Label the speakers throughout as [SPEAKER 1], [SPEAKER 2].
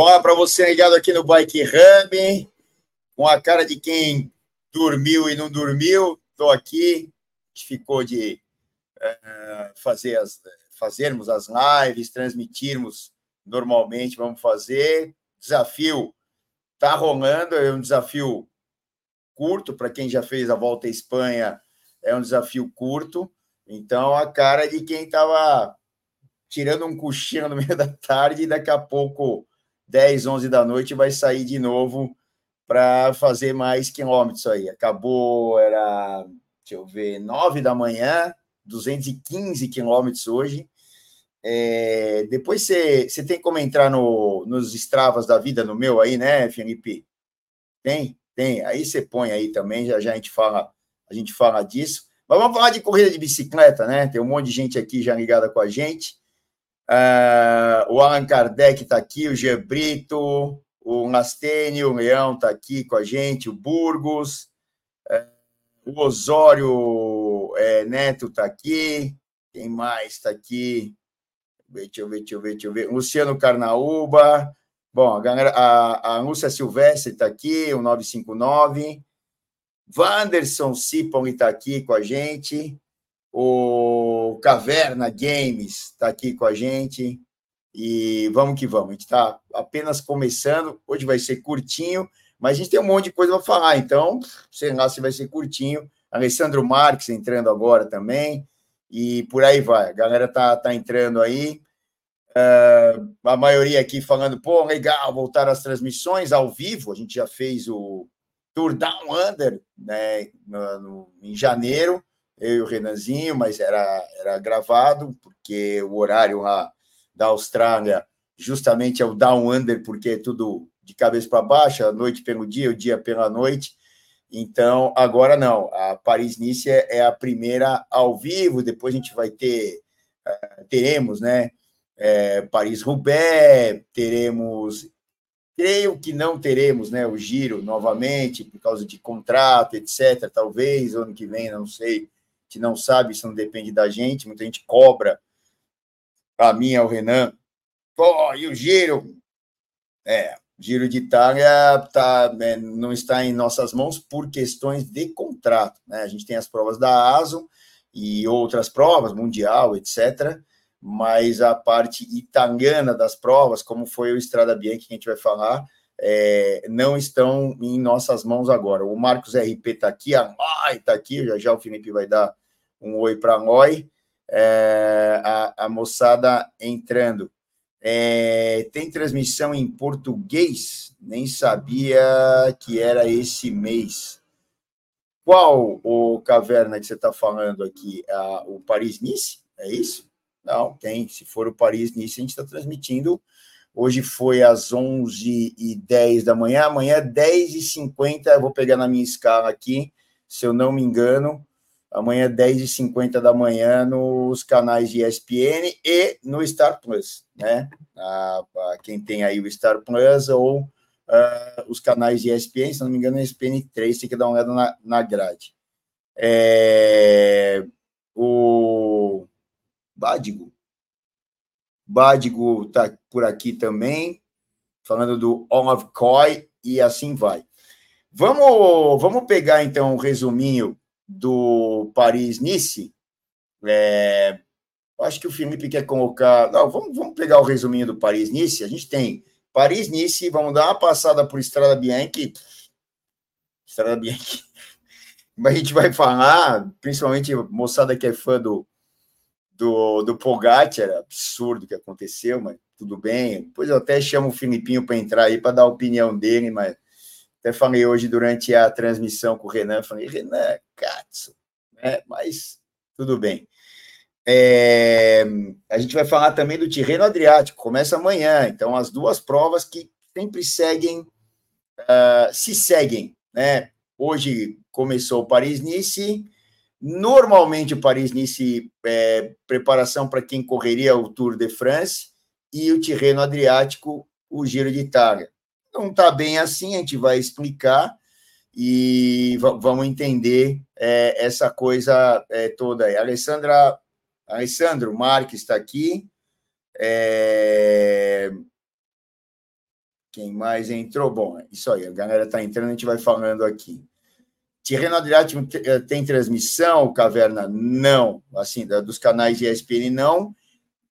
[SPEAKER 1] Olá para você ligado aqui no Bike Hub, com a cara de quem dormiu e não dormiu. Estou aqui, ficou de uh, fazer as, fazermos as lives, transmitirmos normalmente, vamos fazer. Desafio está rolando, é um desafio curto para quem já fez a volta à Espanha, é um desafio curto. Então, a cara de quem estava tirando um cochilo no meio da tarde e daqui a pouco, 10, 11 da noite, vai sair de novo para fazer mais quilômetros aí. Acabou, era, deixa eu ver, 9 da manhã, 215 quilômetros hoje. É, depois você, você tem como entrar no, nos Stravas da vida, no meu aí, né, Felipe? Tem? Tem. Aí você põe aí também, já, já a gente fala, a gente fala disso. Mas vamos falar de corrida de bicicleta, né? Tem um monte de gente aqui já ligada com a gente. Uh, o Allan Kardec está aqui, o Gebrito, o Lastênio, o Leão está aqui com a gente, o Burgos, uh, o Osório é, Neto está aqui, quem mais está aqui? Deixa eu ver, deixa eu ver, deixa eu ver. Luciano Carnaúba. Bom, a, galera, a, a Lúcia Silvestre está aqui, o 959. Wanderson Cipoli está aqui com a gente. O Caverna Games está aqui com a gente. E vamos que vamos. A gente está apenas começando. Hoje vai ser curtinho, mas a gente tem um monte de coisa para falar. Então, sei lá se vai ser curtinho. Alessandro Marques entrando agora também e por aí vai. A galera tá, tá entrando aí. Uh, a maioria aqui falando, pô, legal, voltar às transmissões ao vivo. A gente já fez o Tour Down Under né, no, no, em janeiro, eu e o Renanzinho, mas era, era gravado, porque o horário lá da Austrália justamente é o Down Under, porque é tudo de cabeça para baixo, a noite pelo dia, o dia pela noite. Então, agora não. A Paris-Nice é, é a primeira ao vivo, depois a gente vai ter, uh, teremos, né? É, Paris-Roubaix, teremos, creio que não teremos, né? O Giro novamente, por causa de contrato, etc. Talvez ano que vem, não sei. A gente não sabe, isso não depende da gente. Muita gente cobra a mim, ao Renan. Pô, e o Giro? É, Giro de Itália tá, né, não está em nossas mãos por questões de contrato. Né? A gente tem as provas da ASO e outras provas, Mundial, etc. Mas a parte italiana das provas, como foi o Estrada Bianchi, que a gente vai falar, é, não estão em nossas mãos agora. O Marcos RP está aqui, a Noi está aqui, já já o Felipe vai dar um oi para a. É, a, a moçada entrando. É, tem transmissão em português? Nem sabia que era esse mês. Qual o caverna que você está falando aqui? O Paris-Nice? É isso? Não, tem. Se for o Paris-Nice, a gente está transmitindo. Hoje foi às 11h10 da manhã, amanhã 10h50. Eu vou pegar na minha escala aqui, se eu não me engano amanhã 10h50 da manhã nos canais de ESPN e no Star Plus, né? A, a quem tem aí o Star Plus ou uh, os canais de ESPN, se não me engano, ESPN 3, tem que dar uma olhada na, na grade. É, o Badigo. Badigo tá por aqui também, falando do Olav Coy e assim vai. Vamos, vamos pegar então um resuminho do Paris-Nice, é, acho que o Felipe quer colocar. Não, vamos, vamos pegar o resuminho do Paris-Nice. A gente tem Paris-Nice, vamos dar uma passada por Estrada Bianchi. Estrada Bianchi. A gente vai falar, principalmente moçada que é fã do, do, do Pogacar, absurdo que aconteceu, mas tudo bem. Depois eu até chamo o Filipinho para entrar aí para dar a opinião dele, mas até falei hoje durante a transmissão com o Renan, falei, Renan, Katsu, né? Mas tudo bem. É, a gente vai falar também do Tirreno Adriático, começa amanhã, então as duas provas que sempre seguem, uh, se seguem, né? Hoje começou o Paris-Nice, normalmente o Paris-Nice é preparação para quem correria o Tour de France, e o Tirreno Adriático, o Giro de Itália não está bem assim, a gente vai explicar e vamos entender é, essa coisa é, toda aí. Alessandra, Alessandro Marques está aqui. É... Quem mais entrou? Bom, é isso aí, a galera está entrando, a gente vai falando aqui. Tirreno Adriático eh, tem transmissão, Caverna? Não. Assim, dos canais de ESPN, não.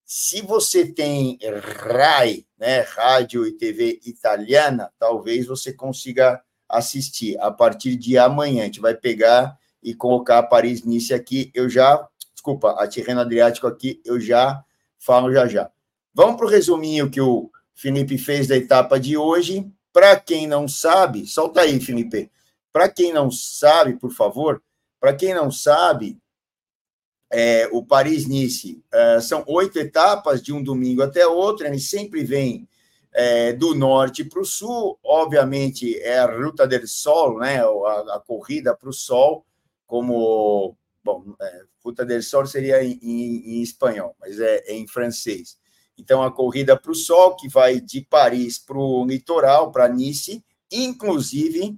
[SPEAKER 1] Se você tem RAI, né, Rádio e TV Italiana, talvez você consiga assistir a partir de amanhã. A gente vai pegar e colocar a Paris-Nice aqui. Eu já, desculpa, a Tirreno Adriático aqui, eu já falo já já. Vamos para o resuminho que o Felipe fez da etapa de hoje. Para quem não sabe, solta aí, Felipe. Para quem não sabe, por favor, para quem não sabe, é, o Paris-Nice é, são oito etapas de um domingo até outro, ele sempre vem é, do norte para o sul, obviamente é a Ruta del Sol, né, a, a corrida para o sol, como, bom, é, Ruta del Sol seria em, em, em espanhol, mas é, é em francês. Então, a corrida para o sol, que vai de Paris para o litoral, para Nice, inclusive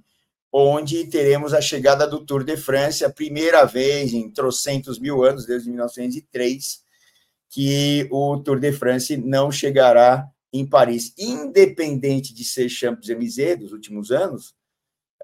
[SPEAKER 1] onde teremos a chegada do Tour de France, a primeira vez em trocentos mil anos, desde 1903, que o Tour de France não chegará em Paris. Independente de ser Champs-Élysées dos últimos anos,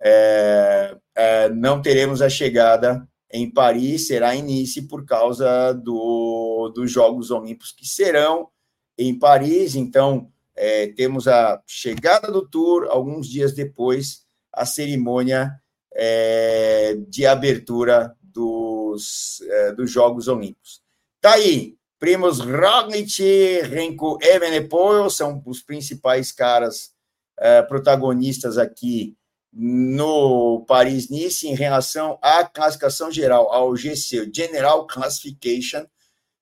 [SPEAKER 1] é, é, não teremos a chegada em Paris, será em Nice por causa do, dos Jogos Olímpicos que serão em Paris. Então, é, temos a chegada do Tour alguns dias depois a cerimônia é, de abertura dos, é, dos Jogos Olímpicos. Tá aí, Primos Roglic, Renko Evenepoel são os principais caras é, protagonistas aqui no Paris-Nice em relação à classificação geral, ao GC, General Classification.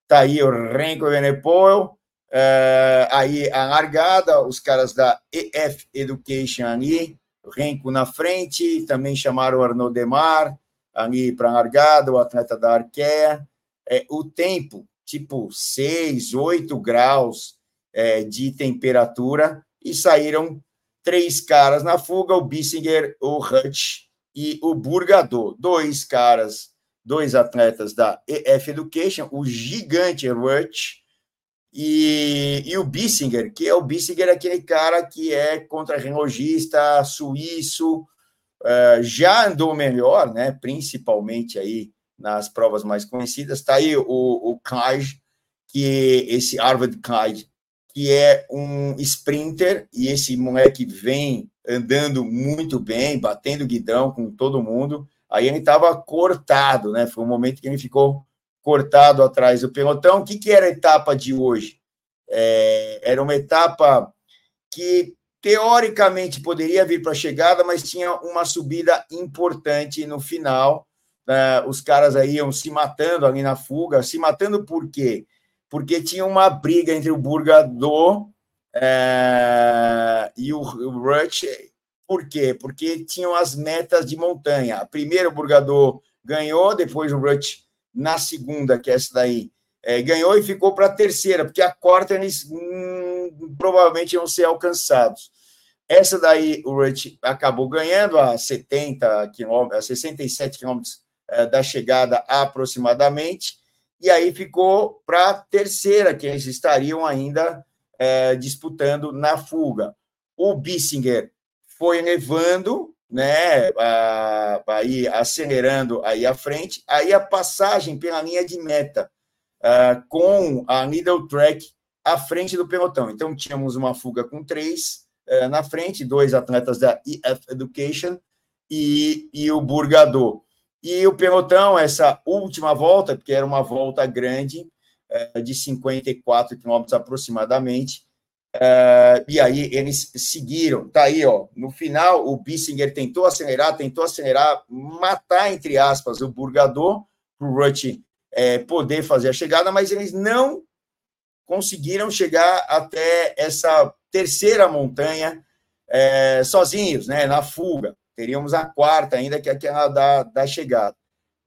[SPEAKER 1] Tá aí o Renko Evenepoel, é, aí a largada, os caras da EF Education ali, Renko na frente, também chamaram o Arnaud Demar ali para a largada, o atleta da Arkea. É, o tempo, tipo 6, 8 graus é, de temperatura, e saíram três caras na fuga: o Bissinger, o Hutch e o Burgador. Dois caras, dois atletas da EF Education, o gigante Hutch e, e o Bissinger, que é o Bissinger, aquele cara que é contra-relogista suíço, uh, já andou melhor, né? Principalmente aí nas provas mais conhecidas. Está aí o, o Clyde, que esse Harvard Clyde, que é um sprinter, e esse moleque vem andando muito bem, batendo guidão com todo mundo. Aí ele estava cortado, né? Foi um momento que ele ficou cortado atrás do pelotão. O que, que era a etapa de hoje? É, era uma etapa que teoricamente poderia vir para a chegada, mas tinha uma subida importante no final. Né? Os caras aí iam se matando ali na fuga. Se matando por quê? Porque tinha uma briga entre o Burgador é, e o, o Rush. Por quê? Porque tinham as metas de montanha. Primeiro o Burgador ganhou, depois o Rush na segunda, que é essa daí, é, ganhou e ficou para a terceira, porque a quarta eles hum, provavelmente iam ser alcançados. Essa daí o Rich acabou ganhando a 70 quilômetros, a 67 quilômetros é, da chegada aproximadamente, e aí ficou para a terceira, que eles estariam ainda é, disputando na fuga. O Bissinger foi levando né, aí acelerando aí à frente, aí a passagem pela linha de meta uh, com a middle track à frente do pelotão. Então tínhamos uma fuga com três uh, na frente, dois atletas da EF Education e, e o Burgador. E o pelotão, essa última volta, porque era uma volta grande, uh, de 54 quilômetros aproximadamente, Uh, e aí eles seguiram. Tá aí, ó. No final, o Bissinger tentou acelerar, tentou acelerar, matar, entre aspas, o Burgador, para o Rush é, poder fazer a chegada, mas eles não conseguiram chegar até essa terceira montanha é, sozinhos, né, na fuga. Teríamos a quarta ainda, que é aquela da, da chegada.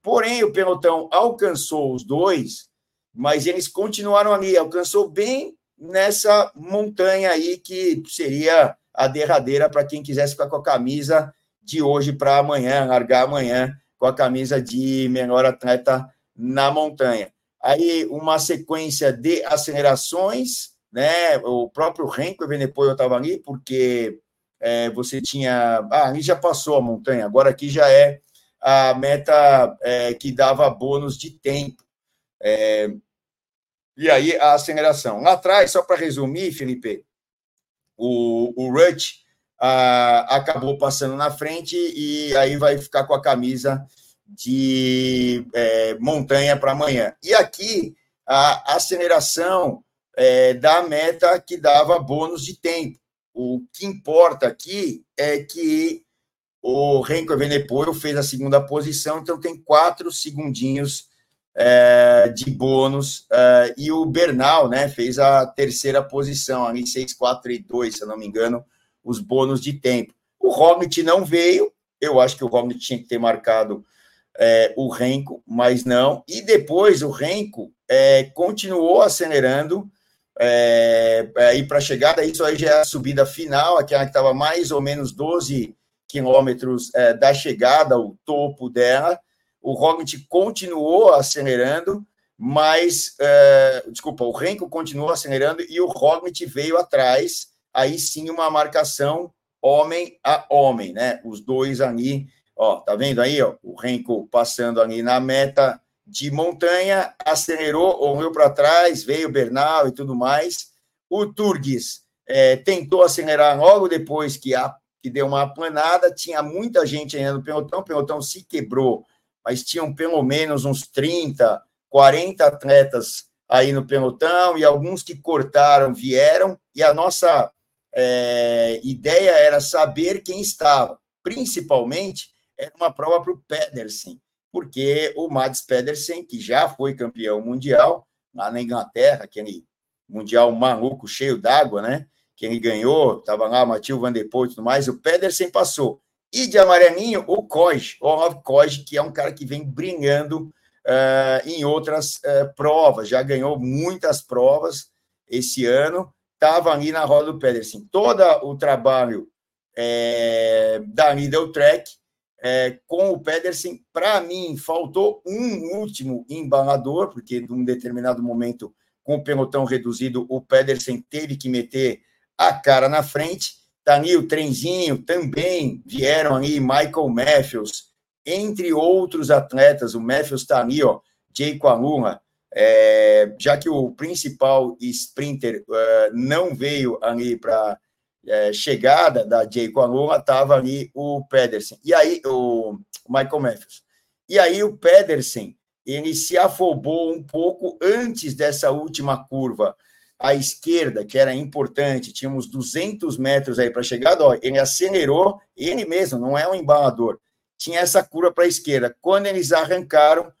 [SPEAKER 1] Porém, o pelotão alcançou os dois, mas eles continuaram ali, alcançou bem nessa montanha aí que seria a derradeira para quem quisesse ficar com a camisa de hoje para amanhã, largar amanhã com a camisa de melhor atleta na montanha. Aí uma sequência de acelerações né? O próprio Renko Evenepoel estava ali, porque é, você tinha. Ah, ali já passou a montanha, agora aqui já é a meta é, que dava bônus de tempo. É, e aí a aceleração. Lá atrás, só para resumir, Felipe, o, o ah, acabou passando na frente e aí vai ficar com a camisa de é, montanha para amanhã. E aqui a aceleração é, da meta que dava bônus de tempo. O que importa aqui é que o Renko Evenepoel fez a segunda posição, então tem quatro segundinhos é, de bônus. É, e o Bernal né, fez a terceira posição, ali 6, 4 e 2, se eu não me engano, os bônus de tempo. O Roglic não veio, eu acho que o Roglic tinha que ter marcado é, o Renko, mas não. E depois o Renko continuou acelerando aí para a chegada. Isso aí já é a subida final, aquela que estava mais ou menos 12 quilômetros da chegada, o topo dela. O Roglic continuou acelerando, mas é, desculpa, o Renko continuou acelerando e o Roglic veio atrás aí sim uma marcação homem a homem, né? Os dois ali, ó, tá vendo aí, ó, o Renko passando ali na meta de montanha, acelerou, olhou para trás, veio Bernal e tudo mais. O Turgues é, tentou acelerar logo depois que, a, que deu uma aplanada, tinha muita gente ainda no pelotão, o pelotão se quebrou, mas tinham pelo menos uns 30, 40 atletas aí no pelotão, e alguns que cortaram vieram, e a nossa é, ideia era saber quem estava. Principalmente, era uma prova para o Pedersen, porque o Mads Pedersen, que já foi campeão mundial lá na Inglaterra, aquele mundial maluco, cheio d'água, né? Que ele ganhou, estava lá, Matheus Van Der Poel e tudo mais, o Pedersen passou. E de amarelinho, o Koj, Olaf Koj, que é um cara que vem brilhando uh, em outras uh, provas, já ganhou muitas provas esse ano, estava ali na roda do Pedersen. Todo o trabalho é, da Middle Track é, com o Pedersen, para mim, faltou um último embalador, porque num determinado momento, com o pelotão reduzido, o Pedersen teve que meter a cara na frente. Tá ali o trenzinho, também vieram ali Michael Matthews, entre outros atletas. O Matthews está ali, ó, Jay Aluna, é, já que o principal sprinter uh, não veio ali para é, chegada da Jay Aluna, estava ali o Pedersen. E aí, o Michael Matthews. E aí, o Pedersen, ele se afobou um pouco antes dessa última curva à esquerda, que era importante, tínhamos 200 metros aí para chegada, ó, ele acelerou, ele mesmo, não é um embalador, tinha essa curva para a esquerda. Quando eles arrancaram,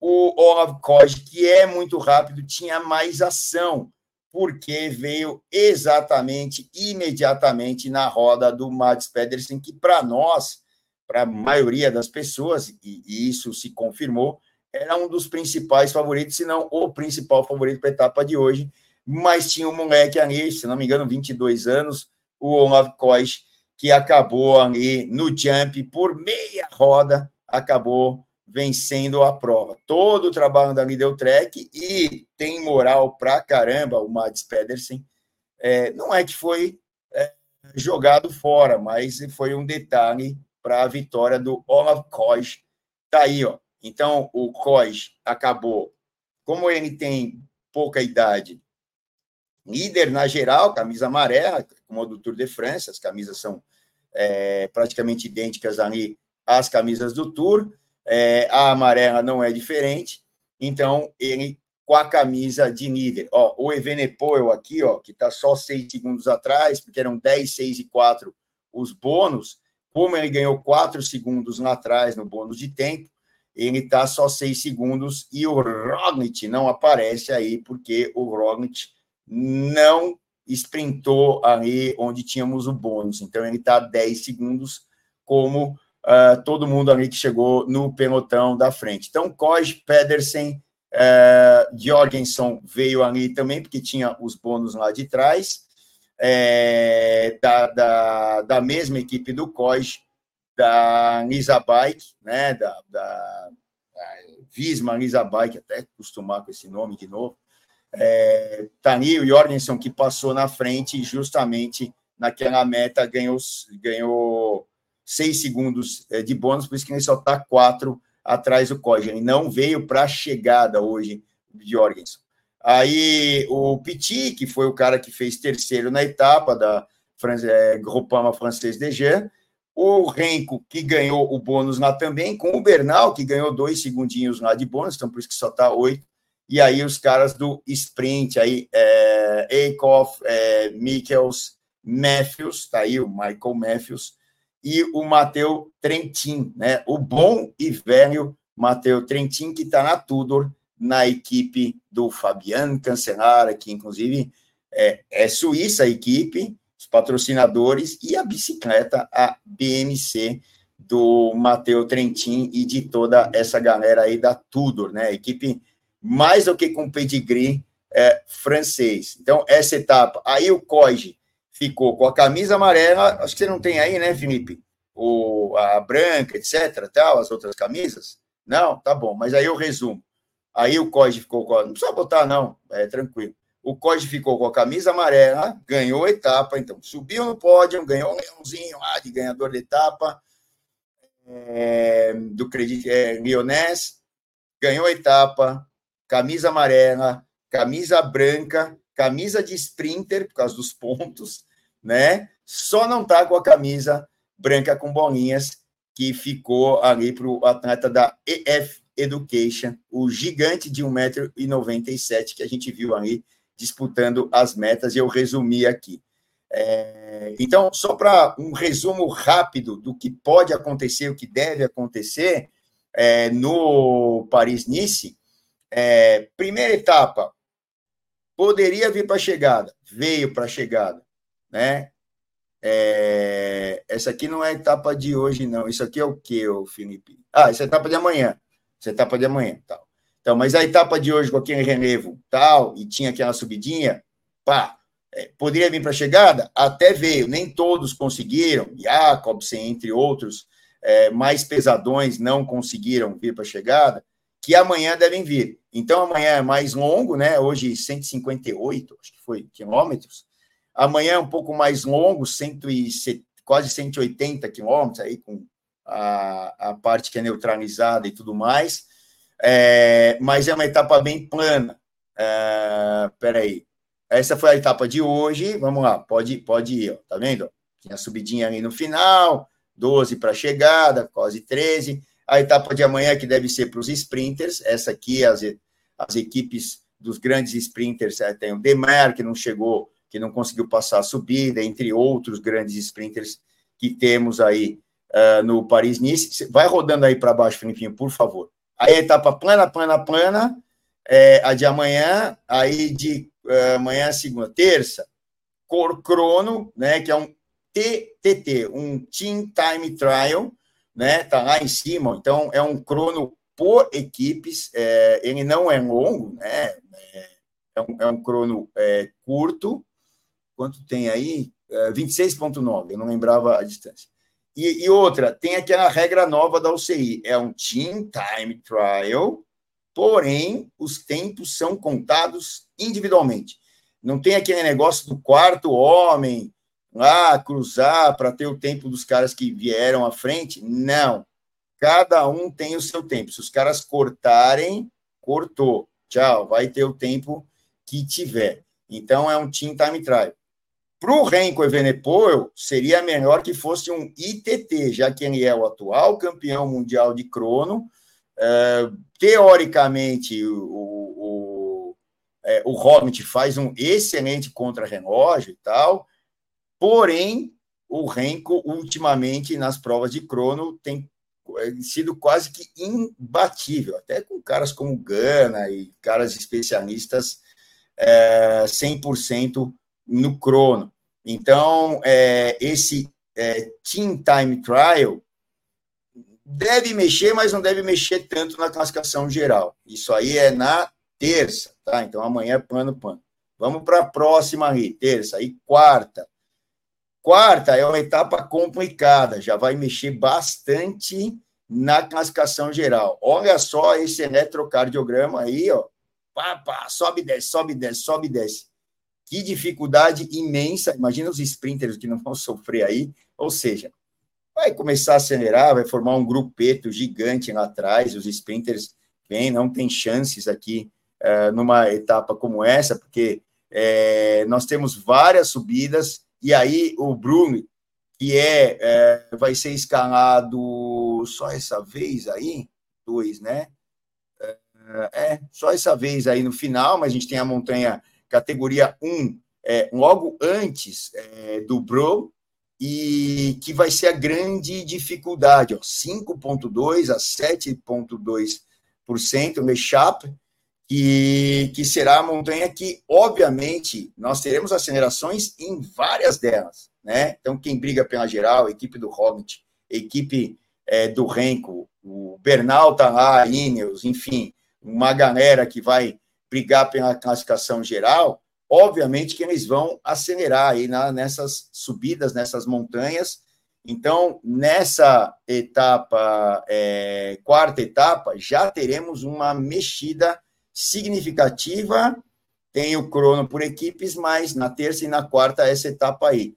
[SPEAKER 1] o Olav Koj, que é muito rápido, tinha mais ação, porque veio exatamente, imediatamente na roda do Mads Pedersen, que para nós, para a maioria das pessoas, e, e, isso se confirmou, era um dos principais favoritos, se não o principal favorito para a etapa de hoje, mas tinha um moleque ali, se não me engano, 22 anos, o Olav Koj, que acabou ali no jump por meia roda, acabou vencendo a prova. Todo o trabalho da Middle Track e tem moral pra caramba o Mads Pedersen. É, não é que foi é, jogado fora, mas foi um detalhe para a vitória do Olaf Koj. Tá aí, ó. Então, o Koj acabou, como ele tem pouca idade, líder na geral, camisa amarela, como a do Tour de France, as camisas são é, praticamente idênticas ali às camisas do Tour. É, a amarela não é diferente, então ele com a camisa de líder. Ó, o Evenepoel aqui, ó, que está só seis segundos atrás, porque eram 10, 6 e 4 os bônus, como ele ganhou quatro segundos lá atrás no bônus de tempo, ele está só seis segundos e o Roglic não aparece aí, porque o Roglic não sprintou ali onde tínhamos o bônus. Então, ele está 10 segundos como uh, todo mundo ali que chegou no pelotão da frente. Então, Koj, Pedersen, uh, Jorgensen veio ali também, porque tinha os bônus lá de trás, é, da, da, da, mesma equipe do Koj, da Nisa Bike, né, da, da, da Visma Nisa Bike, até acostumar com esse nome de novo, É, ali o Jorgensen que passou na frente justamente naquela meta ganhou, ganhou seis segundos é, de bônus, por isso que ele só está quatro atrás do Koji. Ele não veio para a chegada hoje de Jorgensen. Aí o Petit, que foi o cara que fez terceiro na etapa da é, Groupama Francês de Jean, o Renko, que ganhou o bônus lá também, com o Bernal, que ganhou dois segundinhos lá de bônus, então por isso que só está oito. E aí os caras do sprint, aí, é, Eikhoff, é, Mikkels, Matthews, tá aí o Michael Matthews, e o Matheus Trentin, né? O bom e velho Matheus Trentin, que está na Tudor, na equipe do Fabian Cancelara, que inclusive é, é suíça a equipe, os patrocinadores, e a bicicleta, a BMC, do Matheus Trentin e de toda essa galera aí da Tudor, né? Equipe mais do que com pedigree é, francês. Então, essa etapa, aí o Coge ficou com a camisa amarela, acho que você não tem aí, né, Felipe? O, a branca, etc, tal, as outras camisas? Não? Tá bom, mas aí eu resumo. Aí o Coge ficou com a, não precisa botar não, é tranquilo. O Coge ficou com a camisa amarela, ganhou a etapa, então subiu no pódio, ganhou um leãozinho lá de ganhador de etapa, é, do Credit é, ganhou a etapa, camisa amarela, camisa branca, camisa de sprinter, por causa dos pontos, né? Só não tá com a camisa branca com bolinhas, que ficou ali para o atleta da EF Education, o gigante de 1,97m que a gente viu ali disputando as metas, e eu resumi aqui. É, então, só para um resumo rápido do que pode acontecer, o que deve acontecer é, no Paris-Nice, é, primeira etapa, poderia vir para a chegada, veio para a chegada, né? É, essa aqui não é a etapa de hoje, não. Isso aqui é o que, Felipe? Ah, essa é a etapa de amanhã. Essa é a etapa de amanhã, tal. Então, mas a etapa de hoje com aquele relevo tal, e tinha aquela subidinha, pá, é, poderia vir para a chegada? Até veio, nem todos conseguiram, Jacobsen, entre outros, é, mais pesadões não conseguiram vir para a chegada, que amanhã devem vir. Então, amanhã é mais longo, né? Hoje, 158, acho que foi, quilômetros. Amanhã é um pouco mais longo, 170, quase 180 quilômetros, aí com a, a parte que é neutralizada e tudo mais é, mas é uma etapa bem plana. É, peraí. Essa foi a etapa de hoje. Vamos lá, pode, pode ir, ó, tá vendo? Tinha subidinha ali no final, 12 para chegada, quase 13. A etapa de amanhã, que deve ser para os sprinters, essa aqui, as, as equipes dos grandes sprinters, é, tem o Demar, que não chegou, que não conseguiu passar a subida, entre outros grandes sprinters que temos aí uh, no Paris-Nice. Vai rodando aí para baixo, Felipinho, por favor. Aí etapa plana, plana, plana, é, a de amanhã, aí de é, amanhã, segunda, terça, cor crono, né, que é um TTT, um Team Time Trial, né, tá lá em cima, então é um crono por equipes, é, ele não é longo, né, é um, é um crono é, curto, quanto tem aí? É, 26.9, eu não lembrava a distância. E, e, outra, tem aquela regra nova da UCI, é um team time trial, porém os tempos são contados individualmente. Não tem aquele negócio do quarto homem lá cruzar para ter o tempo dos caras que vieram à frente. Não. Cada um tem o seu tempo. Se os caras cortarem, cortou. Tchau, vai ter o tempo que tiver. Então é um team time trial. Para o Renko Evenepoel, seria melhor que fosse um ITT, já que ele é o atual campeão mundial de crono. É, teoricamente, o, o, é, o Hobbit faz um excelente contra-relógio e tal, porém, o Renko, ultimamente, nas provas de crono, tem é, sido quase que imbatível, até com caras como Gana e caras especialistas é, 100% no crono. Então, é, esse é, Team Time Trial deve mexer, mas não deve mexer tanto na classificação geral. Isso aí é na terça, tá? Então, amanhã é pano, pano. Vamos para a próxima aí, terça. E quarta. Quarta é uma etapa complicada, já vai mexer bastante na classificação geral. Olha só esse eletrocardiograma aí, ó. pá, pá, sobe, desce, sobe, desce, sobe, desce. Que dificuldade imensa. Imagina os sprinters que não vão sofrer aí. Ou seja, vai começar a acelerar, vai formar um grupeto gigante lá atrás, os sprinters vêm, não tem chances aqui uh, numa etapa como essa, porque é, nós temos várias subidas, e aí o Bruno, que é, é, vai ser escalado só essa vez aí, dois, né? É, é, só essa vez aí no final, mas a gente tem a montanha categoria 1 é, logo antes é, do Bro, e que vai ser a grande dificuldade, 5,2% a 7,2% no Chap, que, que será a montanha que, obviamente, nós teremos acelerações em várias delas. Né? Então, quem briga pela geral, a equipe do Hobbit, a equipe é, do Renko, o Bernal está lá, Ineos, enfim, uma galera que vai brigar pela classificação geral, obviamente que eles vão acelerar aí na, nessas subidas, nessas montanhas. Então, nessa etapa, é, quarta etapa, já teremos uma mexida significativa. Tem o crono por equipes, mas na terça e na quarta, essa etapa aí.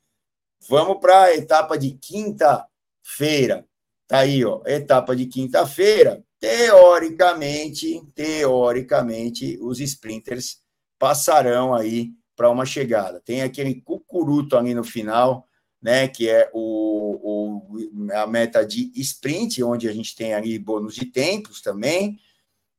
[SPEAKER 1] Vamos para a etapa de quinta-feira. Tá aí, ó, etapa de quinta-feira. Teoricamente, teoricamente, os sprinters passarão aí para uma chegada. Tem aquele cucuruto ali no final, né, que é o, o, a meta de sprint, onde a gente tem ali bônus de tempos também.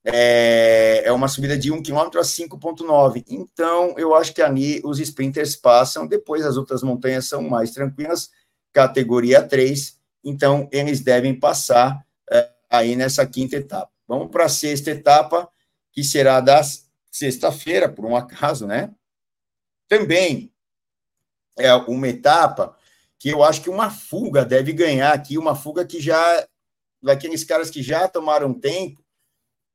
[SPEAKER 1] É, é uma subida de 1 km a 5,9. Então, eu acho que ali os sprinters passam, depois as outras montanhas são mais tranquilas, categoria 3, então eles devem passar é, aí nessa quinta etapa. Vamos para a sexta etapa, que será das sexta-feira, por um acaso, né? Também é uma etapa que eu acho que uma fuga deve ganhar aqui, uma fuga que já, daqueles caras que já tomaram tempo,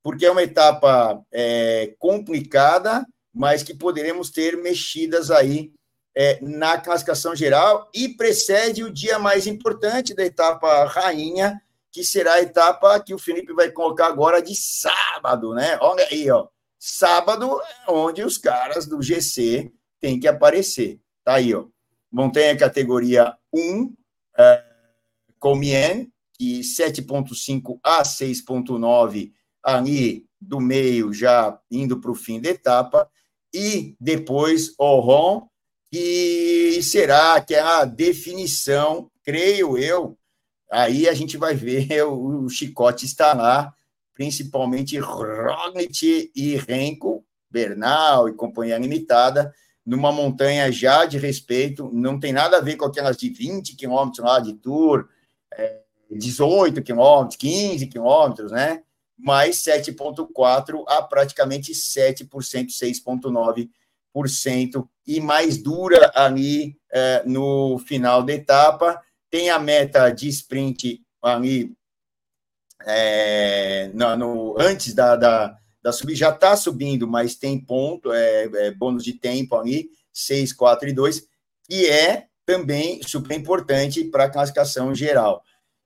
[SPEAKER 1] porque é uma etapa é, complicada, mas que poderemos ter mexidas aí é, na classificação geral e precede o dia mais importante da etapa rainha, que será a etapa que o Felipe vai colocar agora de sábado, né? Olha aí, ó. Sábado é onde os caras do GC têm que aparecer. Tá aí, ó. Montanha categoria 1, é, Comien, que 7.5 a 6.9 ali do meio, já indo para o fim da etapa, e depois Oron, que será aquela definição, creio eu, aí a gente vai ver, o, o chicote está lá, principalmente Roglic e Renko, Bernal e companhia limitada, numa montanha já de respeito, não tem nada a ver com aquelas de 20 quilômetros lá de Tour, é, 18 quilômetros, 15 quilômetros, né? Mais 7,4% a praticamente 7%, 6,9%, e mais dura ali é, no final da etapa. Tem a meta de sprint ali é, no, no, antes da, da, da subida, já está subindo, mas tem ponto, é, é, bônus de tempo ali, 6, 4 e 2, que é também super importante para a classificação geral.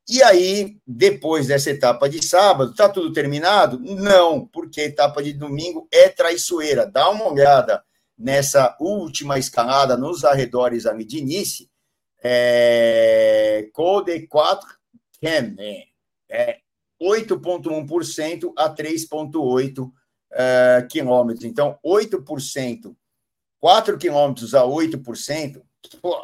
[SPEAKER 1] E aí, depois dessa etapa de sábado, está tudo terminado? Não, porque a etapa de domingo é traiçoeira. Dá uma olhada nessa última escalada nos arredores ali de Nice. É, Code 4 Cam, é, é 8,1% a 3,8% uh, quilômetros. Então, 8%, 4 quilômetros a 8%, pô,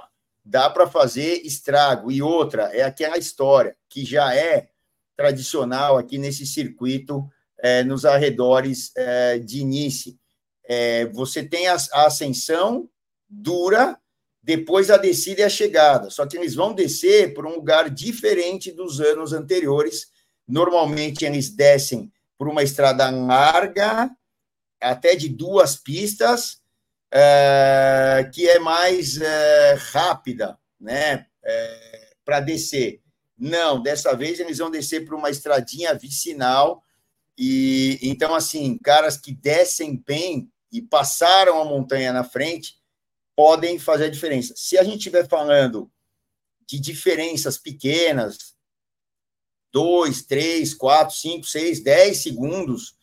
[SPEAKER 1] dá para fazer estrago. E outra, é aquela história que já é tradicional aqui nesse circuito, é, nos arredores é, de Nice. É, você tem a, a, ascensão dura, depois a descida e a chegada. Só que eles vão descer por um lugar diferente dos anos anteriores, Normalmente eles descem por uma estrada larga, até de duas pistas, é, que é mais é, rápida, né, é, para descer. Não, dessa vez eles vão descer por uma estradinha vicinal e então assim, caras que descem bem e passaram a montanha na frente podem fazer a diferença. Se a gente estiver falando de diferenças pequenas, 2, 3, 4, 5, 6, 10 segundos,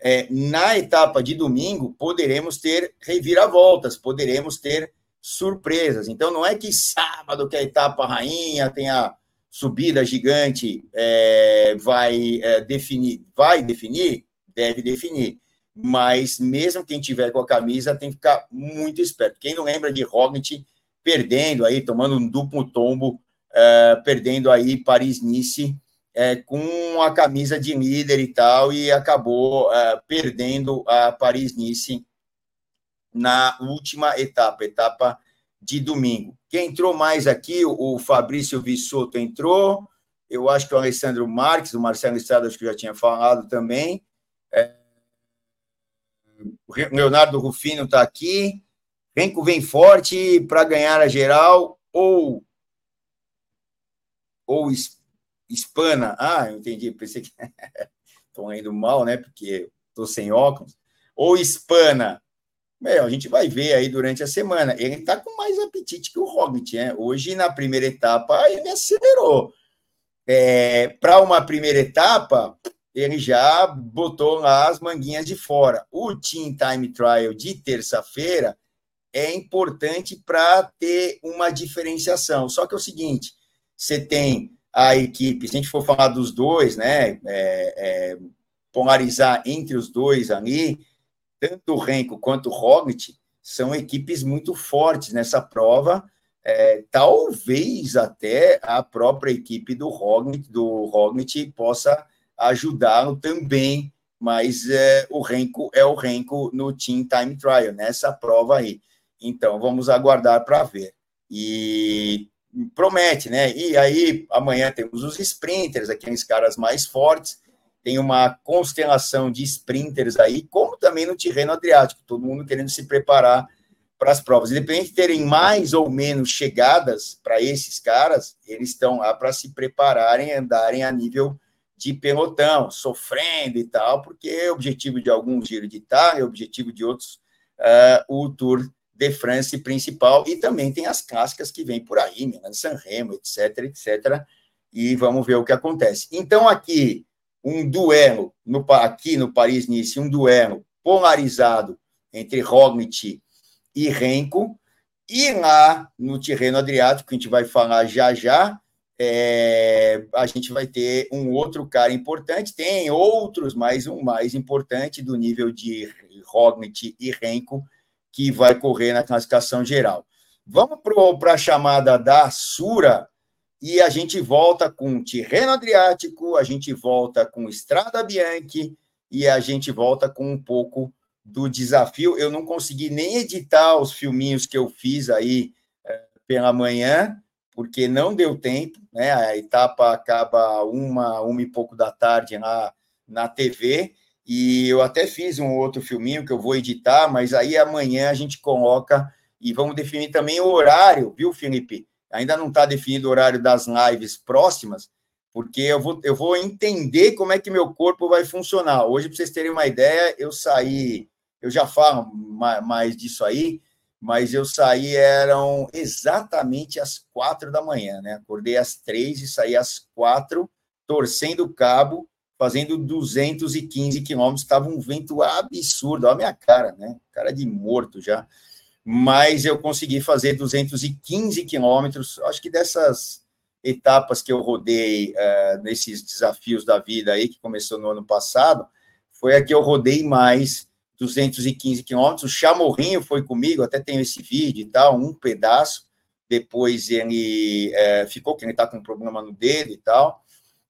[SPEAKER 1] é, na etapa de domingo poderemos ter reviravoltas, poderemos ter surpresas. Então, não é que sábado, que a etapa rainha tem a subida gigante, é, vai é, definir, vai definir, deve definir. Mas mesmo quem tiver com a camisa tem que ficar muito esperto. Quem não lembra de Roglic perdendo aí, tomando um duplo tombo, é, perdendo aí Paris-Nice é, com a camisa de líder e tal, e acabou é, perdendo a Paris-Nice na última etapa, etapa de domingo. Quem entrou mais aqui, o Fabrício Vissoto entrou, eu acho que o Alessandro Marques, o Marcelo Estrada, acho que já tinha falado também. É, Leonardo Rufino está aqui. Renko vem forte para ganhar a geral ou ou espana. Ah, eu entendi, pensei que estou indo mal, né? Porque estou sem óculos. Ou espana. Meu, a gente vai ver aí durante a semana. Ele está com mais apetite que o Roglic, né? Hoje, na primeira etapa, ele acelerou. É, Para uma primeira etapa, ele já botou lá as manguinhas de fora. O Team Time Trial de terça-feira é importante para ter uma diferenciação. Só que é o seguinte: você tem a equipe, se a gente for falar dos dois, né, é, é, polarizar entre os dois ali, tanto o Renko quanto o Roglic são equipes muito fortes nessa prova, é, talvez até a própria equipe do Roglic, do Roglic possa ajudá-lo também, mas é, o Renko é o Renko no Team Time Trial, nessa prova aí. Então, vamos aguardar para ver. E promete, né? E aí, amanhã temos os sprinters, aqueles caras mais fortes, tem uma constelação de sprinters aí, como também no Tirreno Adriático, todo mundo querendo se preparar para as provas. Independente de terem mais ou menos chegadas para esses caras, eles estão lá para se prepararem, andarem a nível de pelotão, sofrendo e tal, porque é objetivo de alguns Giro de Itália, é objetivo de outros, uh, o Tour de France principal, e também tem as clássicas que vêm por aí, Milan San Remo, etc, etc, e vamos ver o que acontece. Então, aqui, um duelo, no, aqui no Paris-Nice, um duelo polarizado entre Roglic e Renko, e lá no Tirreno Adriático, que a gente vai falar já já, é, a gente vai ter um outro cara importante, tem outros, mas um mais importante do nível de Roglic e Renko, que vai correr na classificação geral. Vamos para a chamada da Sura e a gente volta com Tirreno Adriático, a gente volta com Estrada Bianchi e a gente volta com um pouco do desafio. Eu não consegui nem editar os filminhos que eu fiz aí é, pela manhã, porque não deu tempo, né? A etapa acaba uma, uma e pouco da tarde lá na TV. E eu até fiz um outro filminho que eu vou editar, mas aí amanhã a gente coloca e vamos definir também o horário, viu, Felipe? Ainda não está definido o horário das lives próximas, porque eu vou, eu vou entender como é que meu corpo vai funcionar. Hoje, para vocês terem uma ideia, eu saí, eu já falo mais disso aí, mas eu saí, eram exatamente às quatro da manhã, né? Acordei às três e saí às quatro, torcendo o cabo, fazendo 215 quilômetros, estava um vento absurdo, olha a minha cara, né? Cara de morto já. Mas eu consegui fazer 215 quilômetros, acho que dessas etapas que eu rodei uh, nesses desafios da vida aí, que começou no ano passado, foi a que eu rodei mais 215 quilômetros. O Chamorrinho foi comigo, até tenho esse vídeo e tal, um pedaço. Depois ele uh, ficou, que ele está com um problema no dedo e tal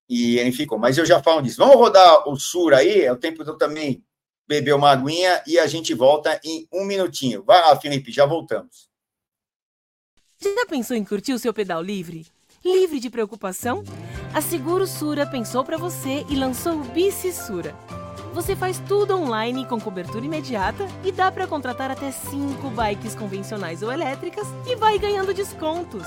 [SPEAKER 1] e ele ficou. Mas eu já falo disso. Vamos rodar o Sur aí, é o tempo de eu também beber uma aguinha e a gente volta em um minutinho. Vai lá, Felipe, já voltamos.
[SPEAKER 2] Já pensou em curtir o seu pedal livre? Livre de preocupação? A Seguro Sura pensou para você e lançou o Bici Sura. Você faz tudo online com cobertura imediata e dá para contratar até 5 bikes convencionais ou elétricas e vai ganhando descontos.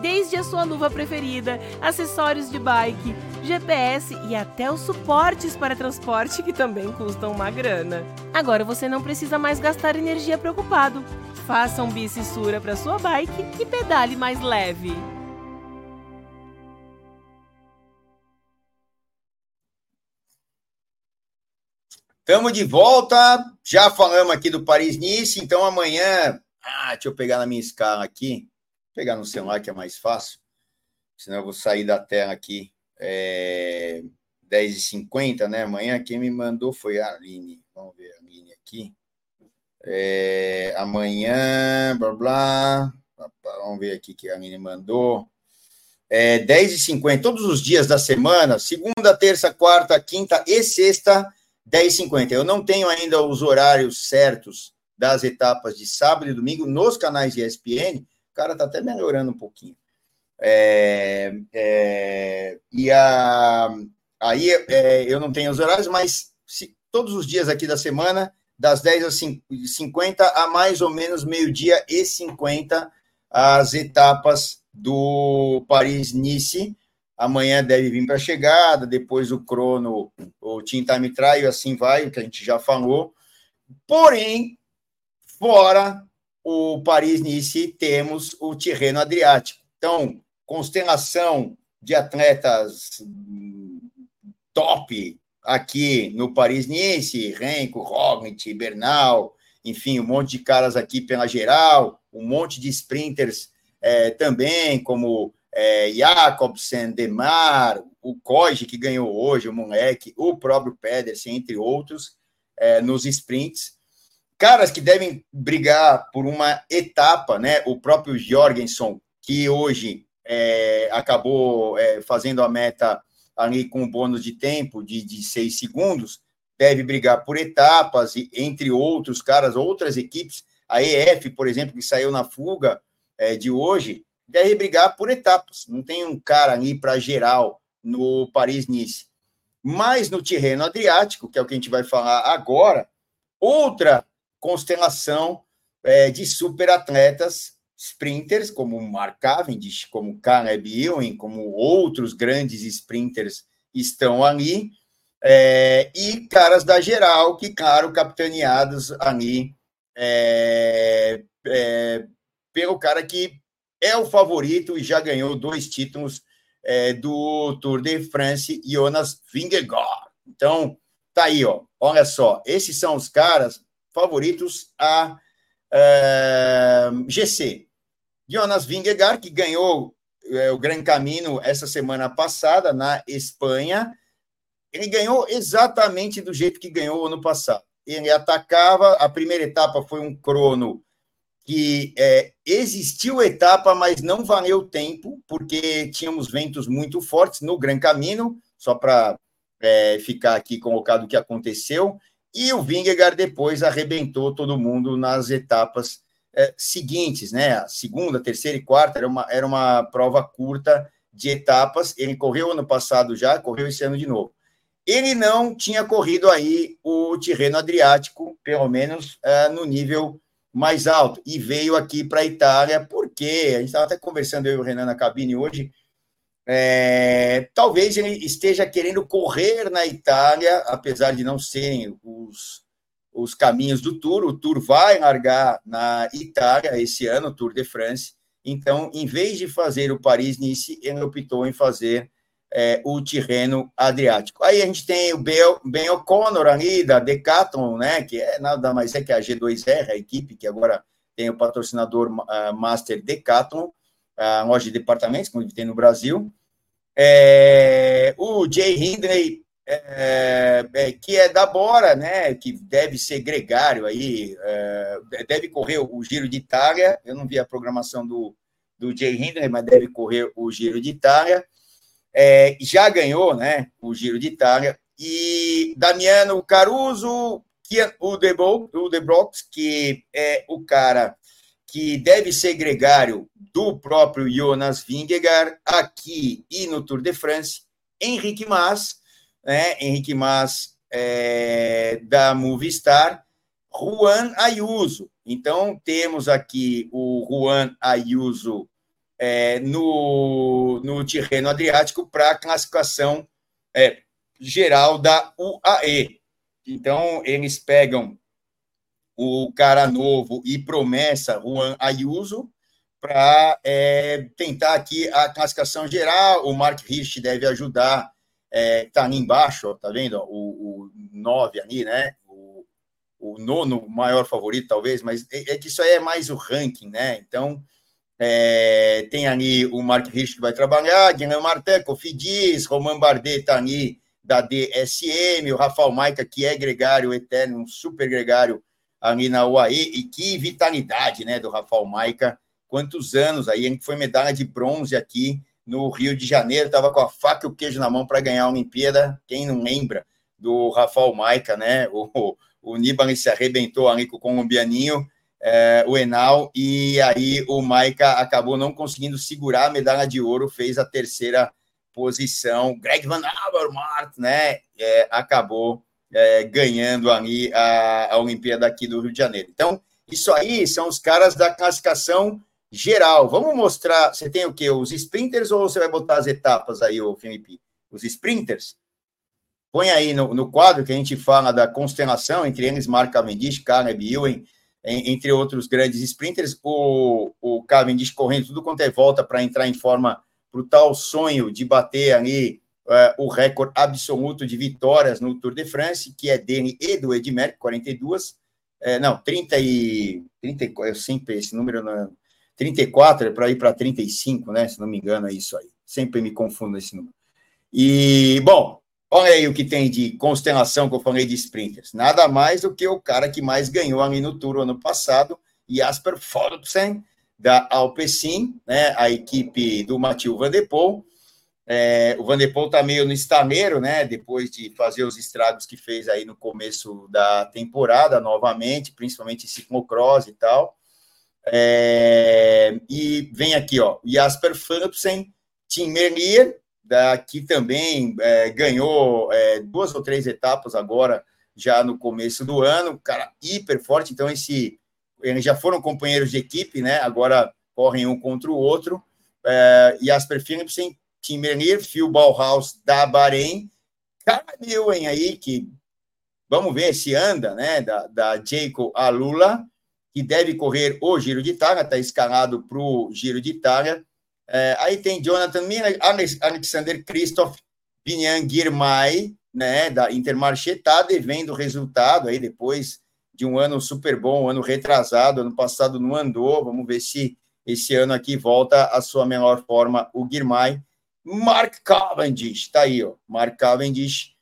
[SPEAKER 2] Desde a sua luva preferida, acessórios de bike, GPS e até os suportes para transporte que também custam uma grana. Agora você não precisa mais gastar energia preocupado. Faça um bicissura para sua bike e pedale mais leve.
[SPEAKER 1] Estamos de volta. Já falamos aqui do Paris-Nice, então amanhã. Ah, deixa eu pegar na minha escala aqui. Pegar no celular que é mais fácil. Senão eu vou sair da tela aqui. É 10h50, né? Amanhã quem me mandou foi a Aline. Vamos ver a Aline aqui. É, amanhã, blá blá. Vamos ver aqui que a Aline mandou. É, 10h50, todos os dias da semana, segunda, terça, quarta, quinta e sexta 10h50. Eu não tenho ainda os horários certos das etapas de sábado e domingo nos canais de ESPN. O cara está até melhorando um pouquinho. É, é, e a, aí é, eu não tenho os horários, mas se, todos os dias aqui da semana, das 10 às 50 a mais ou menos meio-dia e 50, as etapas do Paris-Nice amanhã deve vir para a chegada, depois o crono, o Team Time Trial, assim vai, o que a gente já falou. Porém, fora o Paris-Nice, temos o Tirreno Adriático. Então, constelação de atletas top aqui no Paris-Nice, Renko, Roglic, Bernal, enfim, um monte de caras aqui pela geral, um monte de sprinters é, também, como é, Jacobsen, Demar, o Koji, que ganhou hoje, o moleque, o próprio Pedersen, entre outros, é, nos sprints. Caras que devem brigar por uma etapa, né? O próprio Jorgensen, que hoje é, acabou é, fazendo a meta ali com um bônus de tempo de, de seis segundos, deve brigar por etapas, e, entre outros caras, outras equipes. A EF, por exemplo, que saiu na fuga é, de hoje, deve brigar por etapas. Não tem um cara ali para geral no Paris-Nice. Mas no Tirreno Adriático, que é o que a gente vai falar agora, outra constelação é, de superatletas sprinters, como Mark Cavendish, como Caleb Ewan, como outros grandes sprinters estão ali, é, e caras da geral, que, claro, capitaneados ali é, é pelo cara que é o favorito e já ganhou dois títulos é, do Tour de France, Jonas Vingegaard. Então, tá aí, ó. Olha só, esses são os caras favoritos a é, GC. Jonas Vingegaard, que ganhou é, o Gran Camino essa semana passada na Espanha, ele ganhou exatamente do jeito que ganhou ano passado. Ele atacava, a primeira etapa foi um crono que é, existiu etapa, mas não valeu tempo, porque tínhamos ventos muito fortes no Gran Camino, só para é, ficar aqui colocado o que aconteceu, e o Vingegaard depois arrebentou todo mundo nas etapas é, seguintes, né? A segunda, terceira e quarta era uma, era uma prova curta de etapas. Ele correu ano passado já, correu esse ano de novo. Ele não tinha corrido aí o Tirreno Adriático, pelo menos é, no nível mais alto e veio aqui para a Itália, porque a gente estava até conversando eu e o Renan na cabine hoje. É, talvez ele esteja querendo correr na Itália, apesar de não serem os, os caminhos do Tour. O Tour vai largar na Itália esse ano, o Tour de France. Então, em vez de fazer o Paris-Nice, ele optou em fazer é, o Tirreno Adriático. Aí a gente tem o Ben O'Connor ali, da Decathlon, né, que é nada mais é que a G2R, a equipe que agora tem o patrocinador uh, Master Decathlon, a loja de departamentos, como tem no Brasil. É, o Jay Hindley, é, é, que é da Bora, né, que deve ser gregário aí, é, deve correr o Giro de Itália, eu não vi a programação do, do Jay Hindley, mas deve correr o Giro de Itália. É, já ganhou né, o Giro de Itália, e Damiano Caruso, que o De, o de Brox, que é o cara que deve ser gregário do próprio Jonas Vingegaard aqui e no Tour de France, Henrique Mas, né, Henrique Mas é, da Movistar, Juan Ayuso. Então, temos aqui o Juan Ayuso é, no, no Tirreno Adriático para a classificação é, geral da UAE. Então, eles pegam o cara novo e promessa, Juan Ayuso, para é, tentar aqui a classificação geral. O Mark Rich deve ajudar, é, tá ali embaixo, ó, tá vendo? O, 9 ali, né? O, o nono maior favorito, talvez, mas é, é, que isso aí é mais o ranking, né? Então, é, tem ali o Mark Rich que vai trabalhar, Guilherme Martin, Cofidis, Roman Bardet tá ali da DSM, o Rafael Maica, que é gregário eterno, um super gregário ali na UAE, e. Que vitalidade, né, do Rafael Maica, quantos anos aí, ele foi medalha de bronze aqui no Rio de Janeiro, estava com a faca e o queijo na mão para ganhar a Olimpíada, quem não lembra do Rafael Maica, né, o, o Nibali se arrebentou ali com o colombianinho, é, o Enal, e aí o Maica acabou não conseguindo segurar a medalha de ouro, fez a terceira posição. Greg Van Avermaet, né, é, acabou é, ganhando ali a, a Olimpíada aqui do Rio de Janeiro. Então, isso aí são os caras da classificação geral. Vamos mostrar. Você tem o quê? Os sprinters ou você vai botar as etapas aí, o Felipe? Os sprinters? Põe aí no, no, quadro que a gente fala da constelação, entre eles Mark Cavendish, Caleb Ewan, entre outros grandes sprinters. O, o Cavendish correndo tudo quanto é volta para entrar em forma para o tal sonho de bater ali uh, o recorde absoluto de vitórias no Tour de France, que é dele e do Edmer, 42. É, não, 30 e. 30, eu sempre, esse número não, 34 é para ir para 35, né? Se não me engano, é isso aí. Sempre me confundo esse número. E, bom, olha aí o que tem de constelação que eu falei de sprinters. Nada mais do que o cara que mais ganhou ali no Tour ano passado, Jasper Philipsen, da Alpecin, né, a equipe do Matheus Van Der Poel. É, o Van Der Poel está meio no estameiro, né, depois de fazer os estragos que fez aí no começo da temporada, novamente, principalmente ciclocross e tal. É, e vem aqui, ó, Jasper Philipsen, Tim Merlier, que também é, ganhou é, duas ou três etapas agora, já no começo do ano, cara hiper forte, então esse eles já foram companheiros de equipe, né? Agora correm um contra o outro. É, Jasper Philipsen, Tim Bernier, Phil Bauhaus da Bahrein, Cara Newen aí, que vamos ver se anda, né? Da, da Jacob Alula, que deve correr o Giro de Itália, está escalado para o Giro de Itália. É, aí tem Jonathan Miller, Alexander Christoph, Binyan Girmay, né, da Intermarché, está devendo resultado aí depois de um ano super bom, um ano retrasado, ano passado não andou, vamos ver se esse ano aqui volta à sua melhor forma o Guirmay. Mark Cavendish, tá aí, ó, Mark Cavendish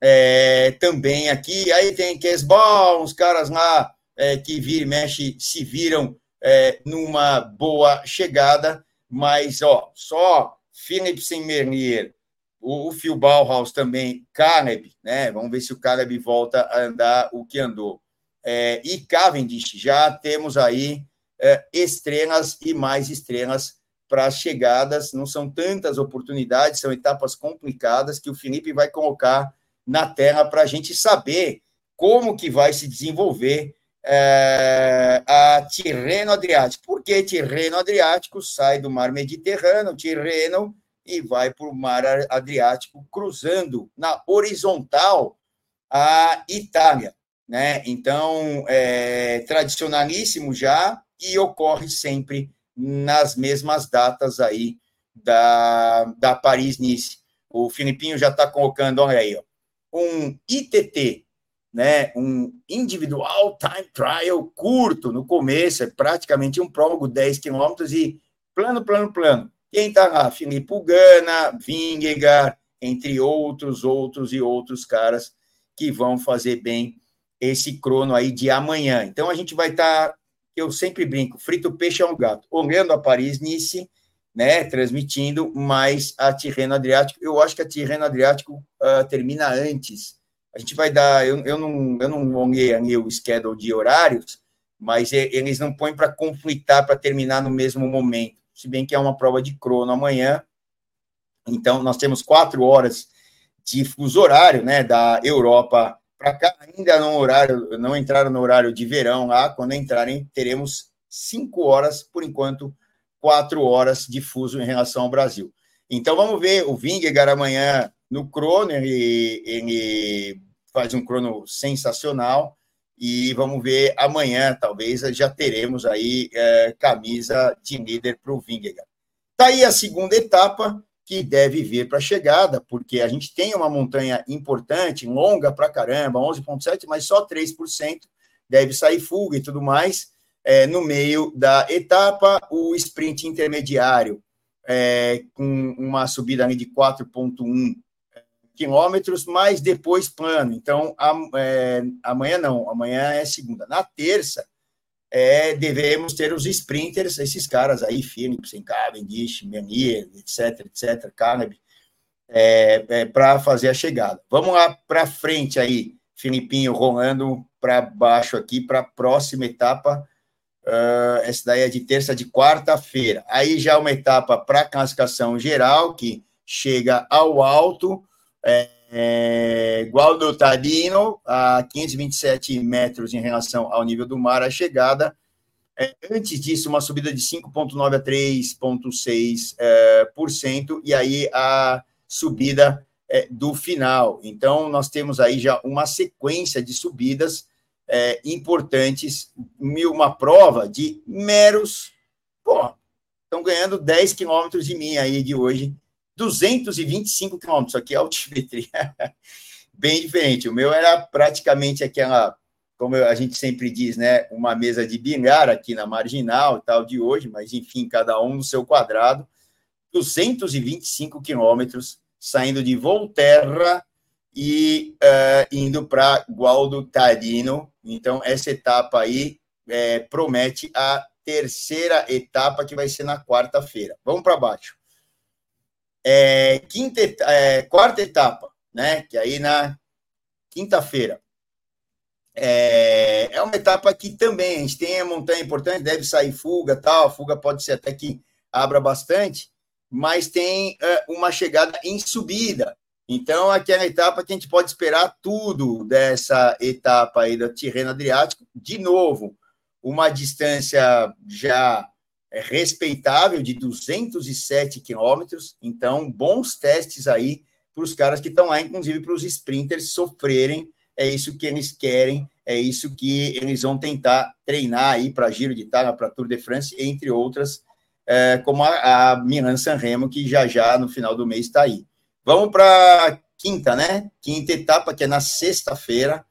[SPEAKER 1] é, também aqui, aí tem Kesball, uns caras lá é, que vira e mexe se viram é, numa boa chegada, mas, ó, só Philipsen Mernier, o, o Phil Bauhaus também, Caleb, né, vamos ver se o Caleb volta a andar o que andou. É, e Cavendish. Já temos aí é, estrelas e mais estrelas para as chegadas. Não são tantas oportunidades, são etapas complicadas que o Felipe vai colocar na tela para a gente saber como que vai se desenvolver é, a Tirreno Adriático. Por que Tirreno Adriático sai do mar Mediterrâneo, Tirreno, e vai para o mar Adriático, cruzando na horizontal a Itália né? Então, é tradicionalíssimo já e ocorre sempre nas mesmas datas aí da, da Paris-Nice. O Filipinho já está colocando, olha aí, ó, um ITT, né? Um Individual Time Trial curto no começo, é praticamente um prólogo, 10 quilômetros e plano, plano, plano. Quem está lá? Filipe Gana, Vingegaard, entre outros, outros e outros caras que vão fazer bem esse crono aí de amanhã. Então a gente vai estar, tá, eu sempre brinco, frito peixe é um gato, olhando a Paris-Nice, né, transmitindo, mais a Tirreno Adriático. Eu acho que a Tirreno Adriático uh, termina antes. A gente vai dar, eu, eu não, eu não olhei ali o schedule de horários, mas eles não põem para conflitar, para terminar no mesmo momento. Se bem que é uma prova de crono amanhã. Então, nós temos quatro horas de fuso horário, né, da Europa para cá, ainda no horário, não entraram no horário de verão lá. Quando entrarem, teremos cinco horas, por enquanto, quatro horas de fuso em relação ao Brasil. Então vamos ver o Vingegaard amanhã no crono, ele, ele faz um crono sensacional e vamos ver amanhã, talvez já teremos aí é, camisa de líder para o Vingegaard. Está aí a segunda etapa que deve vir para a chegada, porque a gente tem uma montanha importante, longa para caramba, 11,7, mas só 3% deve sair fuga e tudo mais. É, no meio da etapa, o sprint intermediário, é, com uma subida de 4,1 quilômetros, mas depois plano. Então, é, amanhã não, amanhã é segunda. Na terça, é, devemos ter os sprinters, esses caras aí, Philipsen, Cavendish, Menier, etc, etc, Caleb, é, é, para fazer a chegada. Vamos lá para frente aí, Filipinho rolando para baixo aqui para a próxima etapa. Uh, essa daí é de terça de quarta-feira. Aí já uma etapa para classificação geral, que chega ao alto, é, é, Gualdo Tadino, a 527 metros em relação ao nível do mar, a chegada. É, antes disso, uma subida de 5,9% a 3,6%, é, por cento, e aí a subida é, do final. Então, nós temos aí já uma sequência de subidas é, importantes, uma prova de meros. Pô, estão ganhando 10 quilômetros de mim aí de hoje 225 quilômetros, aqui é altimetria, bem diferente. O meu era praticamente aquela, como a gente sempre diz, né, uma mesa de bilhar aqui na marginal tal de hoje, mas enfim, cada um no seu quadrado, 225 quilômetros, saindo de Volterra e uh, indo para Gualdo Tarino. Então, essa etapa aí é, promete a terceira etapa, que vai ser na quarta-feira. Vamos para baixo. É, quinta, é, quarta etapa, né? Que aí na quinta-feira. É, é uma etapa que também a gente tem a montanha importante, deve sair fuga, tal. A fuga pode ser até que abra bastante, mas tem é, uma chegada em subida. Então, aquela etapa que a gente pode esperar tudo dessa etapa aí do Tirreno Adriático. De novo, uma distância já é respeitável de 207 quilômetros. Então, bons testes aí para os caras que estão lá, inclusive para os sprinters sofrerem. É isso que eles querem, é isso que eles vão tentar treinar aí para Giro de Itália, para Tour de France, entre outras, é, como a, a Milan Sanremo, que já já no final do mês está aí. Vamos para quinta, né? Quinta etapa, que é na sexta-feira.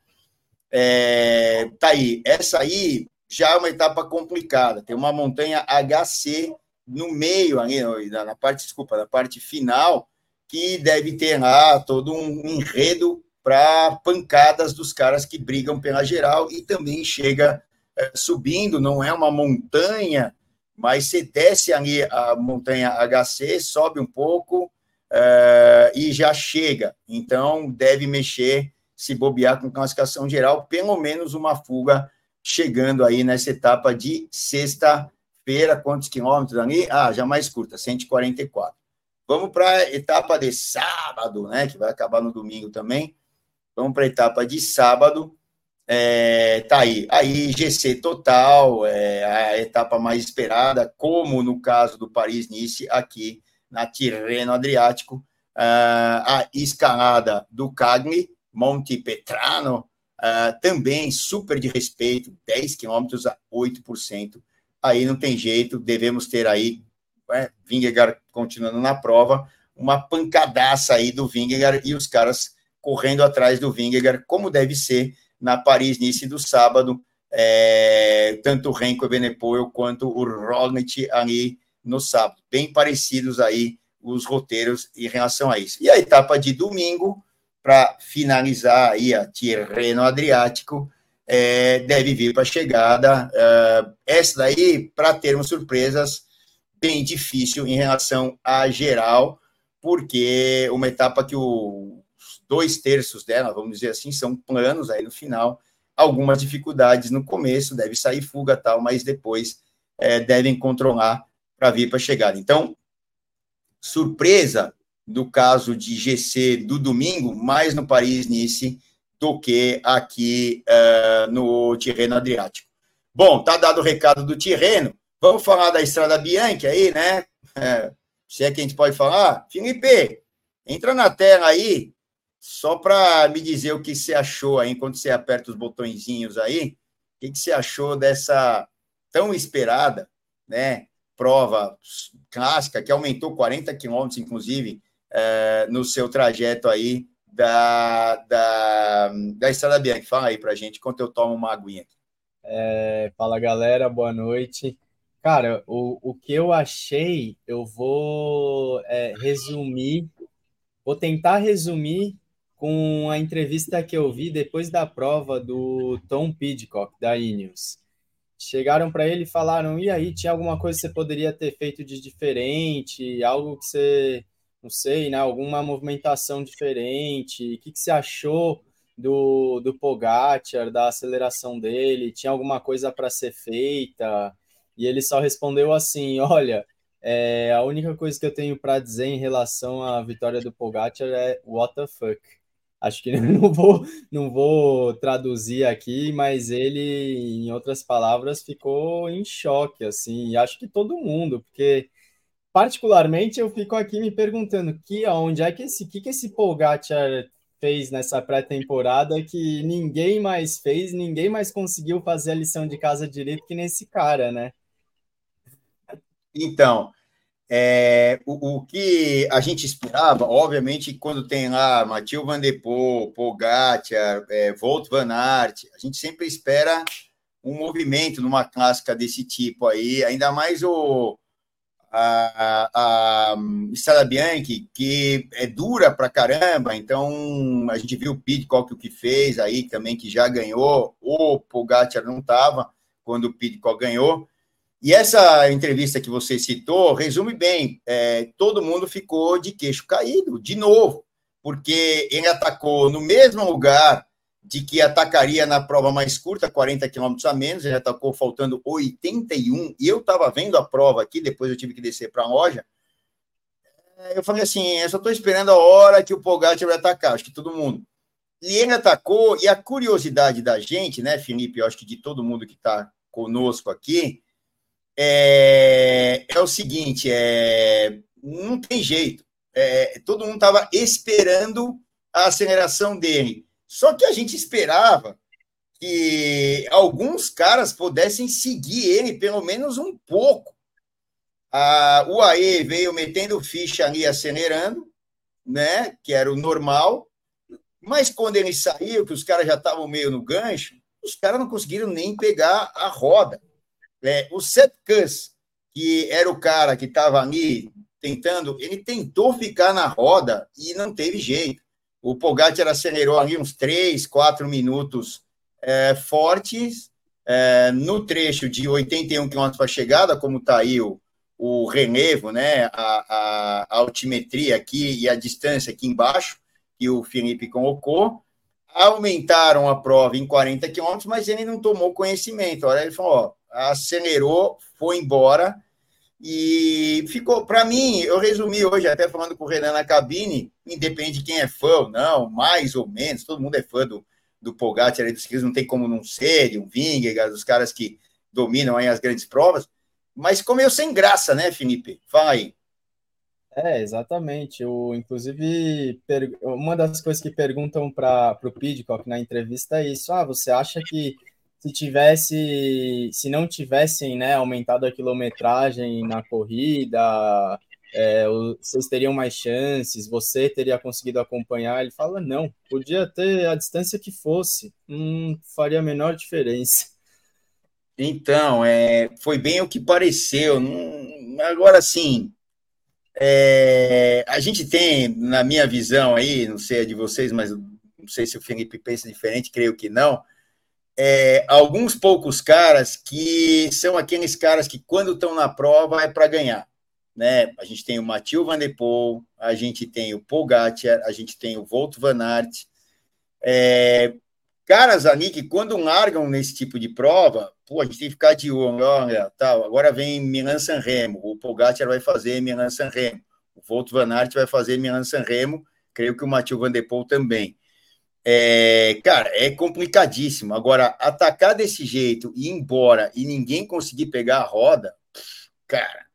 [SPEAKER 1] É, tá aí. Essa aí já é uma etapa complicada. Tem uma montanha HC no meio, ali, na parte, desculpa, na parte final, que deve ter lá todo um enredo para pancadas dos caras que brigam pela geral e também chega é, subindo, não é uma montanha, mas você desce ali a montanha HC, sobe um pouco é, e já chega. Então, deve mexer, se bobear com classificação geral, pelo menos uma fuga chegando aí nessa etapa de sexta-feira. Quantos quilômetros ali? Ah, já mais curta, 144. Vamos para a etapa de sábado, né? Que vai acabar no domingo também. Vamos para a etapa de sábado. É, tá aí. Aí, GC total, é a etapa mais esperada, como no caso do Paris-Nice, aqui na Tirreno Adriático. Ah, a escalada do Cagni, Monte Petrano, Uh, também super de respeito, 10 quilômetros a 8%. Aí não tem jeito, devemos ter aí, né, Vingegaard continuando na prova, uma pancadaça aí do Vingegaard e os caras correndo atrás do Vingegaard, como deve ser na Paris-Nice do sábado, é, tanto o Renko Evenepoel quanto o Roglic ali no sábado. Bem parecidos aí os roteiros em relação a isso. E a etapa de domingo, para finalizar aí a Tirreno Adriático, é, deve vir para a chegada. É, essa daí, para termos surpresas, bem difícil em relação à geral, porque uma etapa que os dois terços dela, vamos dizer assim, são planos aí no final, algumas dificuldades no começo, deve sair fuga tal, mas depois é, devem controlar para vir para a chegada. Então, surpresa do caso de GC do domingo, mais no Paris-Nice do que aqui uh, no Tirreno Adriático. Bom, tá dado o recado do Tirreno. Vamos falar da Estrada Bianchi aí, né? É, se é que a gente pode falar. Felipe, entra na tela aí, só para me dizer o que você achou aí, enquanto você aperta os botõezinhos aí, o que, que você achou dessa tão esperada, né? Prova clássica, que aumentou 40 quilômetros, inclusive, é, no seu trajeto aí da, da, da Estrada Bianchi. Fala aí para gente, enquanto eu tomo uma aguinha.
[SPEAKER 3] É, fala galera, boa noite. Cara, o, o que eu achei, eu vou é, resumir, vou tentar resumir com a entrevista que eu vi depois da prova do Tom Pidcock, da Ineos. Chegaram para ele e falaram: e aí, tinha alguma coisa que você poderia ter feito de diferente? Algo que você, não sei, né? Alguma movimentação diferente? O que, que você achou do, do Pogacar, da aceleração dele? Tinha alguma coisa para ser feita? E ele só respondeu assim: Olha, é, a única coisa que eu tenho para dizer em relação à vitória do Pogacar é what the fuck. Acho que não vou, não vou traduzir aqui, mas ele, em outras palavras, ficou em choque, assim, acho que todo mundo, porque particularmente eu fico aqui me perguntando que aonde é que esse que, que esse Pogacar fez nessa pré-temporada que ninguém mais fez, ninguém mais conseguiu fazer a lição de casa direito que nesse cara, né?
[SPEAKER 1] Então, é, o, o, que a gente esperava, obviamente, quando tem lá Matheus Van Der Poel, Pogacar, é, Volt Van Aert, a gente sempre espera um movimento numa clássica desse tipo aí, ainda mais o a, a, a Estrada Bianchi, que é dura pra caramba, então a gente viu o Pitcock o que fez aí também, que já ganhou, o Pogacar não estava quando o Pitcock ganhou, e essa entrevista que você citou resume bem: é, todo mundo ficou de queixo caído, de novo, porque ele atacou no mesmo lugar de que atacaria na prova mais curta, 40 quilômetros a menos, ele atacou faltando 81, e eu estava vendo a prova aqui, depois eu tive que descer para a loja. É, eu falei assim: eu só estou esperando a hora que o Pogacar vai atacar, acho que todo mundo. E ele atacou, e a curiosidade da gente, né, Felipe, eu acho que de todo mundo que está conosco aqui, é, é o seguinte: é, não tem jeito. É, todo mundo estava esperando a aceleração dele. Só que a gente esperava que alguns caras pudessem seguir ele pelo menos um pouco. A UAE veio metendo ficha ali, acelerando, né? Que era o normal. Mas quando ele saiu, que os caras já estavam meio no gancho, os caras não conseguiram nem pegar a roda. É, o Seth Kuss, que era o cara que estava ali tentando, ele tentou ficar na roda e não teve jeito. O Pogacar acelerou ali uns 3, 4 minutos é, fortes, é, no trecho de 81 km para chegada, como está aí o, o relevo, né, a, a, a, altimetria aqui e a distância aqui embaixo, que o Felipe colocou, aumentaram a prova em 40 km, mas ele não tomou conhecimento. Olha, ele falou, ó, acelerou, foi embora e ficou. Para mim, eu resumi hoje, até falando com o Renan na cabine, independe de quem é fã ou não, mais ou menos, todo mundo é fã do, do Pogacar, dos que não tem como não ser, o Vingegaard, dos caras que dominam aí as grandes provas, mas meio sem graça, né, Felipe? Fala aí.
[SPEAKER 3] É, exatamente. O, inclusive, uma das coisas que perguntam para o Pidcock na entrevista é isso: ah, você acha que se tivesse, se não tivessem né, aumentado a quilometragem na corrida, é, vocês teriam mais chances, você teria conseguido acompanhar. Ele fala: não, podia ter a distância que fosse, não faria a menor diferença.
[SPEAKER 1] Então, é, foi bem o que pareceu. Agora, sim, é, a gente tem, na minha visão aí, não sei a de vocês, mas não sei se o Felipe pensa diferente, creio que não é, alguns poucos caras que são aqueles caras que, quando estão na prova, é para ganhar. Né? A gente tem o Matheus Van Der Poel, a gente tem o Pogacar, a gente tem o Volt Van Aert. É, caras ali que, quando largam nesse tipo de prova, pô, a gente tem que ficar de olho, olha, tal, agora vem Milan San Remo, o Pogacar vai fazer Milan San Remo, o Volt Van Aert vai fazer Milan San Remo, creio que o Matheus Van Der Poel também. É, cara, é complicadíssimo. Agora, atacar desse jeito e ir embora e ninguém conseguir pegar a roda, cara,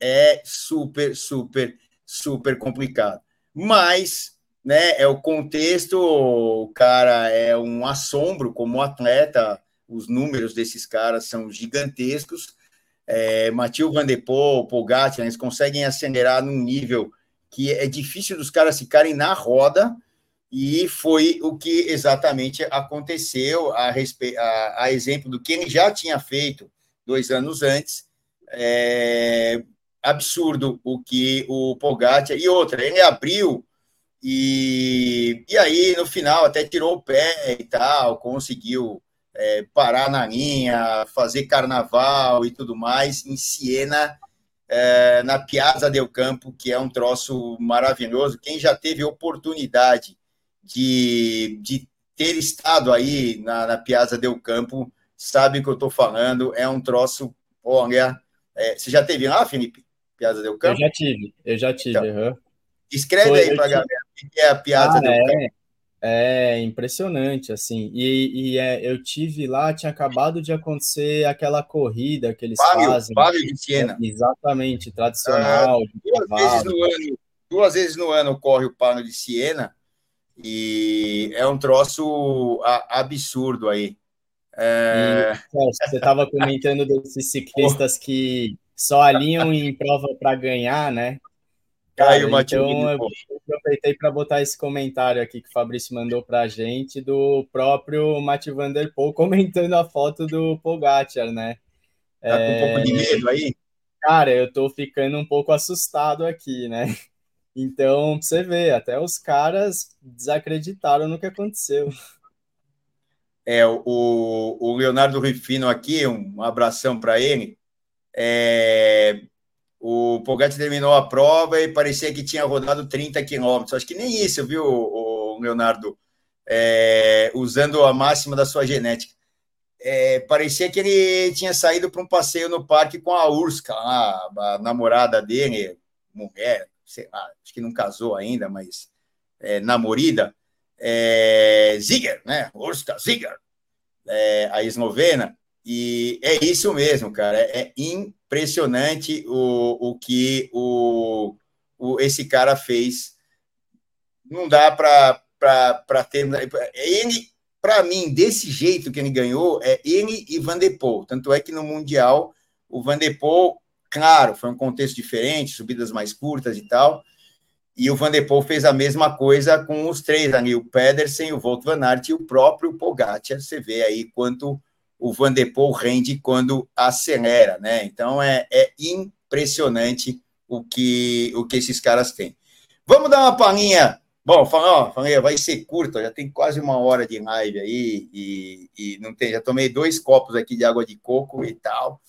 [SPEAKER 1] é super, super, super complicado. Mas, né, é o contexto, o cara é um assombro como atleta, os números desses caras são gigantescos. É, Matheus Van Der Poel, Pogacar, eles conseguem acelerar num nível que é difícil dos caras ficarem na roda, e foi o que exatamente aconteceu a, respe... a, a exemplo do que ele já tinha feito dois anos antes. É absurdo o que o Pogacar e outra, ele abriu e, e aí no final até tirou o pé e tal, conseguiu é, parar na linha, fazer carnaval e tudo mais em Siena, é, na Piazza del Campo, que é um troço maravilhoso. Quem já teve oportunidade de, de ter estado aí na, na Piazza del Campo sabe o que eu estou falando. É um troço, olha. É, você já teve lá, Felipe? Piazza del Campo?
[SPEAKER 3] Eu já tive, eu já tive. Então, uhum.
[SPEAKER 1] Escreve Foi, aí para a galera o que é a Piazza ah, del é, Campo.
[SPEAKER 3] É impressionante, assim. E, e é, eu tive lá, tinha acabado de acontecer aquela corrida que eles Fábio, fazem.
[SPEAKER 1] Fábio de Siena.
[SPEAKER 3] Exatamente, tradicional. Ah,
[SPEAKER 1] duas, vezes no ano, duas vezes no ano corre o Pano de Siena e é um troço absurdo aí.
[SPEAKER 3] É... E, você estava comentando desses ciclistas que só alinham em prova para ganhar, né? Cara, então eu aproveitei para botar esse comentário aqui que o Fabrício mandou para a gente do próprio Matt Van Der Poel comentando a foto do Pogacar, né?
[SPEAKER 1] Tá com um pouco de medo aí?
[SPEAKER 3] Cara, eu tô ficando um pouco assustado aqui, né? Então, você vê, até os caras desacreditaram no que aconteceu.
[SPEAKER 1] É, o, o Leonardo Rufino aqui, um abração para ele. É, o Pogatti terminou a prova e parecia que tinha rodado 30 quilômetros. Acho que nem isso, viu, o Leonardo? É, usando a máxima da sua genética. É, parecia que ele tinha saído para um passeio no parque com a Urska, a, a namorada dele, mulher, sei lá, acho que não casou ainda, mas é, namorida, é, Ziger, né? Urska Ziger, é, a eslovena. E é isso mesmo, cara. É, é impressionante o, o que o, o, esse cara fez. Não dá para ter. Ele, para mim, desse jeito que ele ganhou, é ele e Van der Poel. Tanto é que no Mundial, o Van der Poel Claro, foi um contexto diferente, subidas mais curtas e tal. E o Van der Poel fez a mesma coisa com os três ali, o Pedersen, o Volt Van Aert e o próprio Pogacar. Você vê aí quanto o Van der Poel rende quando acelera, né? Então é, é impressionante o que, o que esses caras têm. Vamos dar uma palhinha. Bom, falei, vai ser curta, já tem quase uma hora de live aí e, e não tem, já tomei dois copos aqui de água de coco e tal.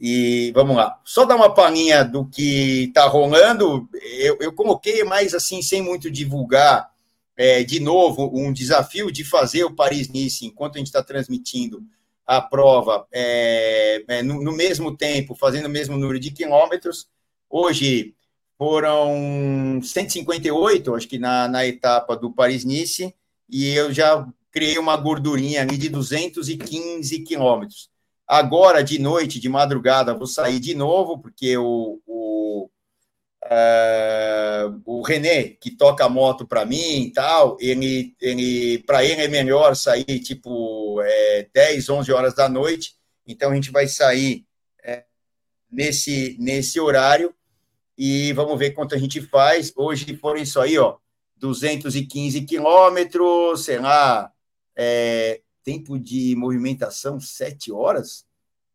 [SPEAKER 1] E vamos lá, só dar uma palhinha do que está rolando. Eu, eu, coloquei mais assim, sem muito divulgar, é, de novo, um desafio de fazer o Paris-Nice enquanto a gente está transmitindo a prova é, é, no, no, mesmo tempo, fazendo o mesmo número de quilômetros. Hoje foram 158, acho que na, na etapa do Paris-Nice, e eu já criei uma gordurinha ali de 215 quilômetros. Agora, de noite, de madrugada, vou sair de novo, porque o, o, uh, o René, que toca moto para mim e tal, ele, ele, para ele é melhor sair tipo é, 10, 11 horas da noite. Então, a gente vai sair é, nesse, nesse horário e vamos ver quanto a gente faz. Hoje foram isso aí, ó, 215 quilômetros, sei lá, é, tempo de movimentação, sete horas.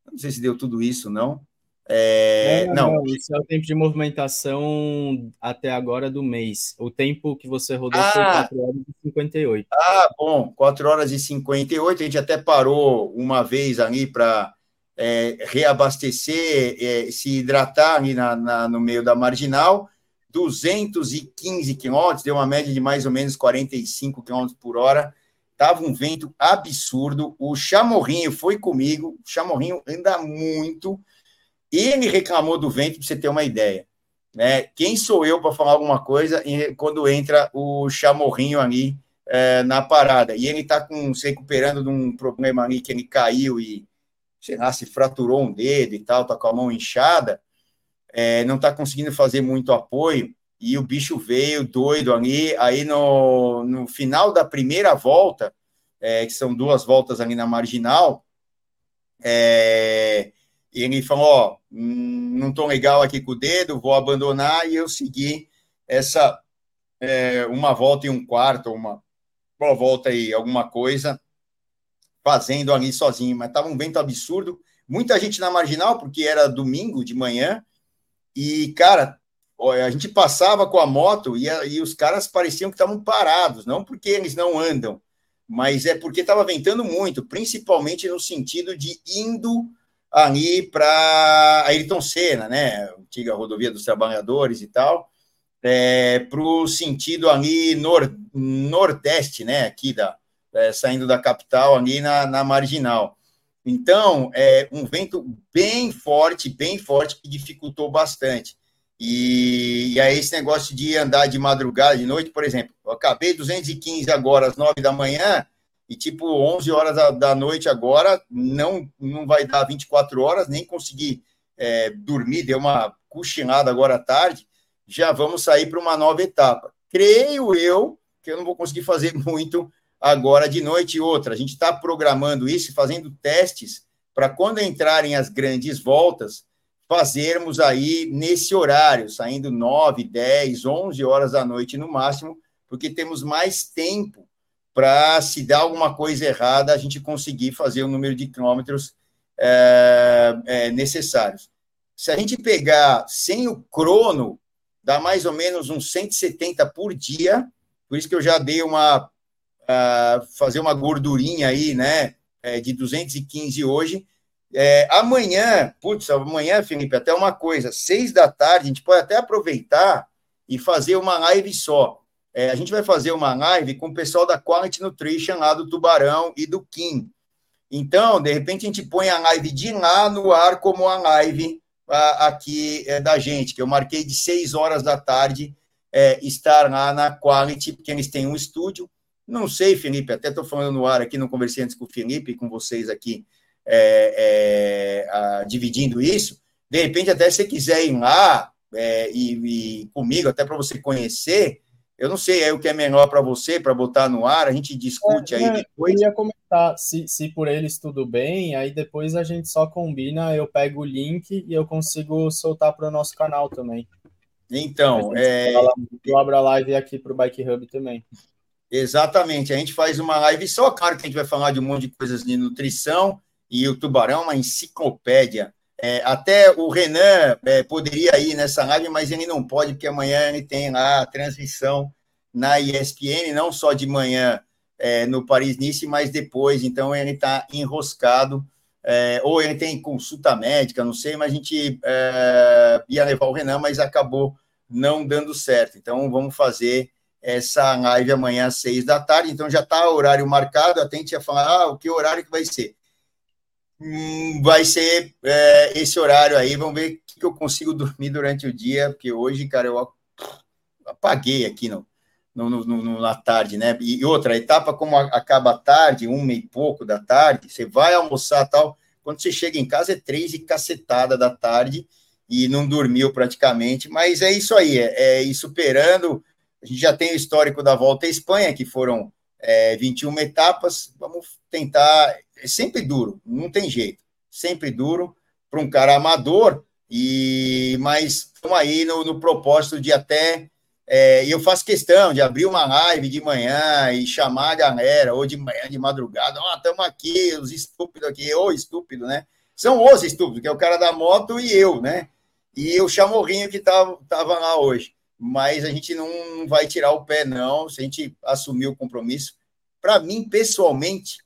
[SPEAKER 1] Não sei se deu tudo isso, não. É,
[SPEAKER 3] não, não, não, isso é o tempo de movimentação até agora do mês. O tempo que você rodou ah, foi 4 horas e 58.
[SPEAKER 1] Ah, bom, 4 horas e 58. A gente até parou uma vez ali para é, reabastecer, é, se hidratar ali na, na, no meio da marginal. 215 quilômetros, deu uma média de mais ou menos 45 quilômetros por hora. Tava um vento absurdo. O Chamorrinho foi comigo. O Chamorrinho anda muito. Ele reclamou do vento, para você ter uma ideia. Né? Quem sou eu para falar alguma coisa quando entra o Chamorrinho ali é, na parada? E ele está se recuperando de um problema ali que ele caiu e sei lá, se fraturou um dedo e tal, tá com a mão inchada, é, não está conseguindo fazer muito apoio, e o bicho veio doido ali, aí no, no final da primeira volta, é, que são duas voltas ali na marginal, é, ele falou, ó, hum, não estou legal aqui com o dedo, vou abandonar, e eu segui essa é, uma volta e um quarto, uma, uma volta e alguma coisa, fazendo ali sozinho, mas estava um vento absurdo, muita gente na marginal, porque era domingo de manhã, e, cara, a gente passava com a moto e, e os caras pareciam que estavam parados, não porque eles não andam, mas é porque estava ventando muito, principalmente no sentido de indo ali para Ayrton Senna, né, antiga rodovia dos trabalhadores e tal, é, para o sentido ali nor, nordeste, né, aqui da, é, saindo da capital, ali na, na marginal. Então, é um vento bem forte, bem forte, que dificultou bastante. E, e aí, esse negócio de andar de madrugada, de noite, por exemplo, eu acabei 215 agora, às 9 da manhã, e tipo, 11 horas da, da noite agora, não, não vai dar 24 horas, nem consegui é, dormir, deu uma cochilada agora à tarde, já vamos sair para uma nova etapa. Creio eu que eu não vou conseguir fazer muito agora de noite e outra. A gente está programando isso, fazendo testes para quando entrarem as grandes voltas, fazermos aí nesse horário, saindo 9, 10, 11 horas da noite no máximo, porque temos mais tempo para, se dar alguma coisa errada, a gente conseguir fazer o número de quilômetros é, é, necessários. Se a gente pegar sem o crono, dá mais ou menos uns 170 por dia, por isso que eu já dei uma uh, fazer uma gordurinha aí, né, é, de 215 hoje. É, amanhã, putz, amanhã, Felipe, até uma coisa, seis da tarde, a gente pode até aproveitar e fazer uma live só. É, a gente vai fazer uma live com o pessoal da Quality Nutrition lá do Tubarão e do Kim. Então, de repente, a gente põe a live de lá no ar como a live a, aqui é, da gente, que eu marquei de seis horas da tarde é, estar lá na Quality, porque eles têm um estúdio, não sei, Felipe, até estou falando no ar aqui, não conversei antes com o Felipe e com vocês aqui, é, é, a, dividindo isso. De repente, até se você quiser ir lá é, e, e, comigo, até para você conhecer, eu não sei é o que é melhor para você, para botar no ar, a gente discute aí é, depois.
[SPEAKER 3] Eu ia comentar, se, se por eles tudo bem, aí depois a gente só combina, eu pego o link e eu consigo soltar para o nosso canal também.
[SPEAKER 1] Então, é...
[SPEAKER 3] eu abro a live aqui para o Bike Hub também.
[SPEAKER 1] Exatamente, a gente faz uma live só, claro que a gente vai falar de um monte de coisas de nutrição, e o Tubarão é uma enciclopédia. É, até o Renan é, poderia ir nessa live, mas ele não pode, porque amanhã ele tem lá a transmissão na ESPN, não só de manhã é, no Paris-Nice, mas depois, então ele está enroscado, é, ou ele tem consulta médica, não sei, mas a gente é, ia levar o Renan, mas acabou não dando certo. Então vamos fazer essa live amanhã às seis da tarde, então já está horário marcado, a gente ia falar, ah, o que horário que vai ser? Hum, vai ser é, esse horário aí, vamos ver o que eu consigo dormir durante o dia, porque hoje, cara, eu apaguei aqui no, no, no, no na tarde, né? E outra etapa, como acaba a tarde, uma e pouco da tarde, você vai almoçar tal, quando você chega em casa é três e cacetada da tarde, e não dormiu praticamente, mas é isso aí, é, é ir superando a gente já tem o histórico da volta à Espanha, que foram é, 21 etapas. Vamos tentar. É sempre duro, não tem jeito. Sempre duro para um cara amador, e mas estamos aí no, no, propósito de até. É, eu faço questão de abrir uma live de manhã e chamar a galera, ou de manhã, de madrugada. Ó, oh, estamos aqui, os estúpidos aqui, ou estúpido, né? São os estúpidos, que é o cara da moto e eu, né? E o chamorrinho que estava tava lá hoje mas a gente não vai tirar o pé, não, se a gente assumir o compromisso. Para mim, pessoalmente,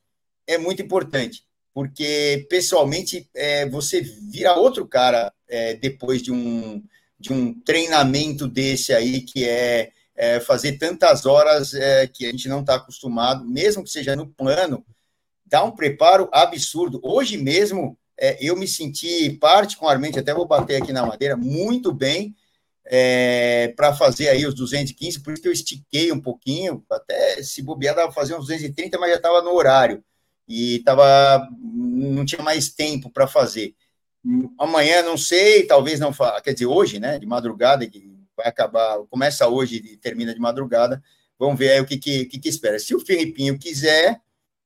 [SPEAKER 1] é muito importante, porque pessoalmente é, você vira outro cara é, depois de um, de um treinamento desse aí, que é, é fazer tantas horas é, que a gente não está acostumado, mesmo que seja no plano, dá um preparo absurdo. Hoje mesmo, é, eu me senti particularmente, até vou bater aqui na madeira, muito bem é, para fazer aí os 215, por isso que eu estiquei um pouquinho, até se bobear, dava fazer uns 230, mas já estava no horário. E tava, não tinha mais tempo para fazer. Amanhã não sei, talvez não faça, quer dizer, hoje, né, de madrugada, que vai acabar, começa hoje e termina de madrugada, vamos ver aí o que, que, que, que espera. Se o Filipinho quiser,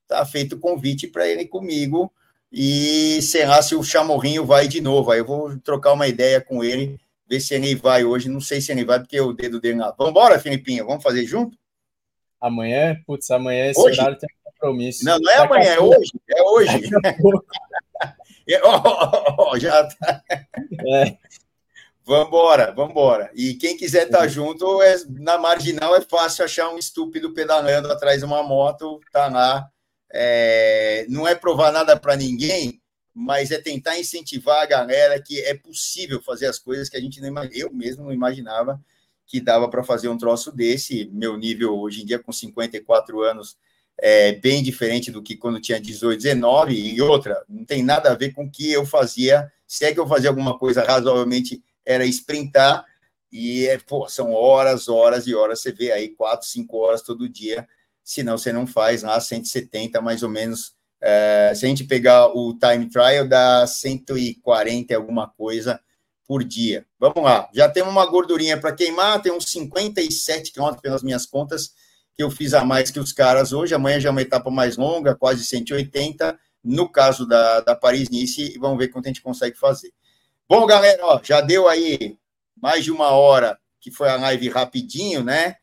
[SPEAKER 1] tá feito o convite para ele comigo, e será se o Chamorrinho vai de novo, aí eu vou trocar uma ideia com ele, ver se ele vai hoje, não sei se ele vai, porque o dedo dele... Vamos embora, Filipinho, vamos fazer junto?
[SPEAKER 3] Amanhã? Putz, amanhã esse hoje? horário tem compromisso.
[SPEAKER 1] Não, não é amanhã, é hoje. É hoje. oh, oh, já tá. É. Vambora, vambora. E quem quiser estar tá junto, é, na marginal é fácil achar um estúpido pedalando atrás de uma moto, tá lá. É, não é provar nada para ninguém, mas é tentar incentivar a galera que é possível fazer as coisas que a gente não. Eu mesmo não imaginava que dava para fazer um troço desse. Meu nível hoje em dia, com 54 anos, é bem diferente do que quando tinha 18, 19. E outra, não tem nada a ver com o que eu fazia. Se é que eu fazia alguma coisa razoavelmente, era sprintar. E é, pô, são horas, horas e horas. Você vê aí quatro, cinco horas todo dia. Senão você não faz lá 170, mais ou menos. É, se a gente pegar o time trial, dá 140 alguma coisa por dia. Vamos lá, já tem uma gordurinha para queimar, tem uns 57 quilômetros pelas minhas contas, que eu fiz a mais que os caras hoje. Amanhã já é uma etapa mais longa, quase 180, no caso da, da Paris-Nice, vamos ver quanto a gente consegue fazer. Bom, galera, ó, já deu aí mais de uma hora, que foi a live rapidinho, né?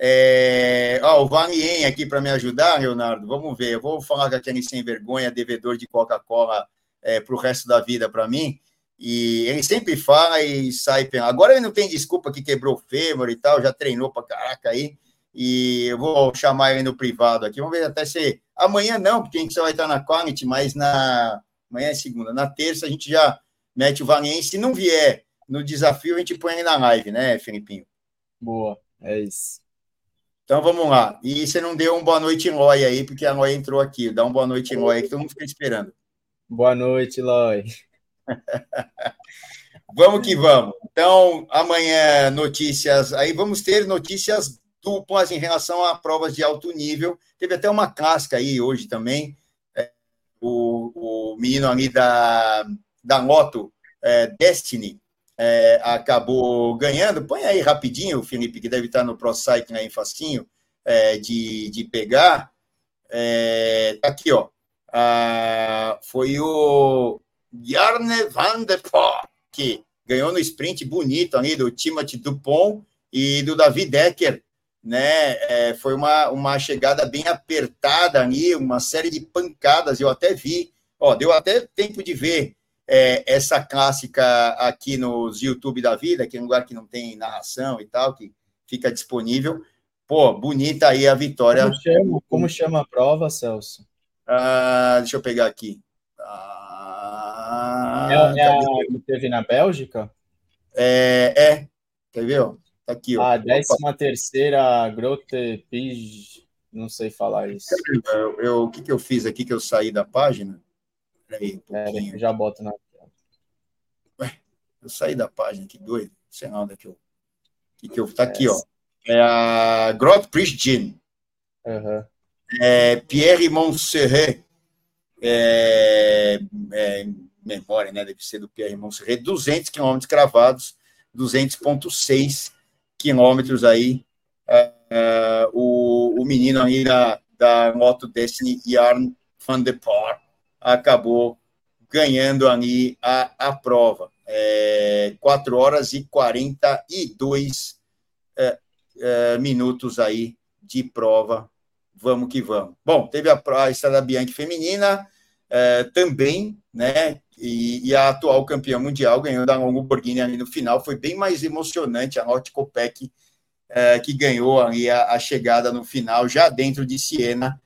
[SPEAKER 1] É, ó, o Valien aqui para me ajudar, Leonardo, vamos ver. Eu vou falar com aquele sem vergonha, devedor de Coca-Cola é, para o resto da vida para mim. E ele sempre fala e sai. Agora ele não tem desculpa que quebrou o fêmur e tal, já treinou para caraca aí. E eu vou chamar ele no privado aqui. Vamos ver até se. Amanhã não, porque a gente só vai estar na Quality, mas na. Amanhã é segunda. Na terça a gente já mete o Valiense. Se não vier no desafio, a gente põe ele na live, né, Felipinho?
[SPEAKER 3] Boa, é isso.
[SPEAKER 1] Então vamos lá. E você não deu um boa noite Loi aí, porque a Loi entrou aqui. Dá um boa noite Loi aí, que todo mundo fica esperando.
[SPEAKER 3] Boa noite, Loi.
[SPEAKER 1] vamos que vamos. Então, amanhã, notícias. Aí vamos ter notícias duplas em relação a provas de alto nível. Teve até uma casca aí hoje também. É, o, o menino ali da, da moto, é, Destiny, é, acabou ganhando. Põe aí rapidinho, Felipe, que deve estar no Pro Cycling aí facinho é, de, de pegar. É, aqui, ó. Ah, foi o Jarne van der Poel, que ganhou no sprint bonito ali do Timothy Dupont e do David Decker, né? É, foi uma, uma chegada bem apertada ali, uma série de pancadas, eu até vi, ó, deu até tempo de ver é, essa clássica aqui nos YouTube da vida, que é um lugar que não tem narração e tal, que fica disponível. Pô, bonita aí a vitória.
[SPEAKER 3] Como chama, como chama a prova, Celso?
[SPEAKER 1] Ah, deixa eu pegar aqui.
[SPEAKER 3] Ah, é, é a que teve na Bélgica?
[SPEAKER 1] É, é. Quer ver? Tá aqui, ó.
[SPEAKER 3] A décima terceira Grote Pige, não sei falar isso.
[SPEAKER 1] Eu, eu, o que, que eu fiz aqui que eu saí da página?
[SPEAKER 3] Peraí, um é, eu já boto na
[SPEAKER 1] Ué, eu saí da página, que doido. Não sei onde é que eu. Que que eu tá aqui, ó. É a Grote Pristin.
[SPEAKER 3] Uhum.
[SPEAKER 1] É Pierre Montserrat é, é, memória, né? Deve ser do Pierre Montserrat, 200 quilômetros cravados, 200,6 quilômetros aí. É, é, o, o menino aí da, da Moto Destiny, Jarn van der Poel, acabou ganhando ali a, a prova. É, 4 horas e 42 é, é, minutos aí de prova vamos que vamos. Bom, teve a, a Estrada Bianchi feminina é, também, né? E, e, a atual campeã mundial ganhou da Longo Borghini ali no final. Foi bem mais emocionante a Norte Copec, é, que ganhou ali a, a, chegada no final, já dentro de Siena,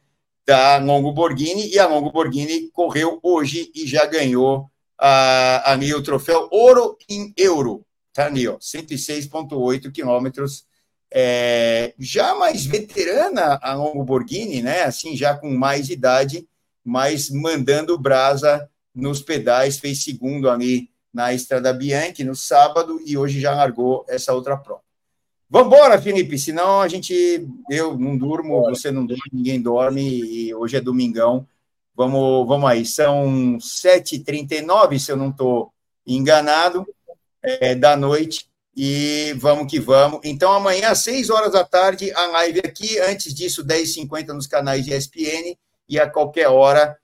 [SPEAKER 1] da Longo Borghini. E a Longo Borghini correu hoje e já ganhou a, ali o troféu Ouro em Euro. Tá ali, ó, 106,8 quilômetros é, já mais veterana a Longo Borghini, né? Assim, já com mais idade, mas mandando brasa nos pedais, fez segundo ali na Estrada Bianchi no sábado e hoje já largou essa outra prova. Vamos embora, Felipe, senão a gente, eu não durmo, você não dorme, ninguém dorme e hoje é domingão Vamos, vamos aí, são 7h39, se eu não estou enganado, é, da noite, e vamos que vamos. Então, amanhã, às 6 horas da tarde, a live aqui, antes disso, 10h50 nos canais de ESPN, e a qualquer hora,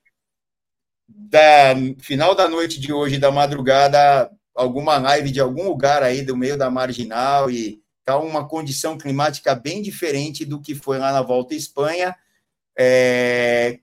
[SPEAKER 1] da final da noite de hoje, da madrugada, alguma live de algum lugar aí do meio da marginal, e tá uma condição climática bem diferente do que foi lá na Volta à Espanha, é,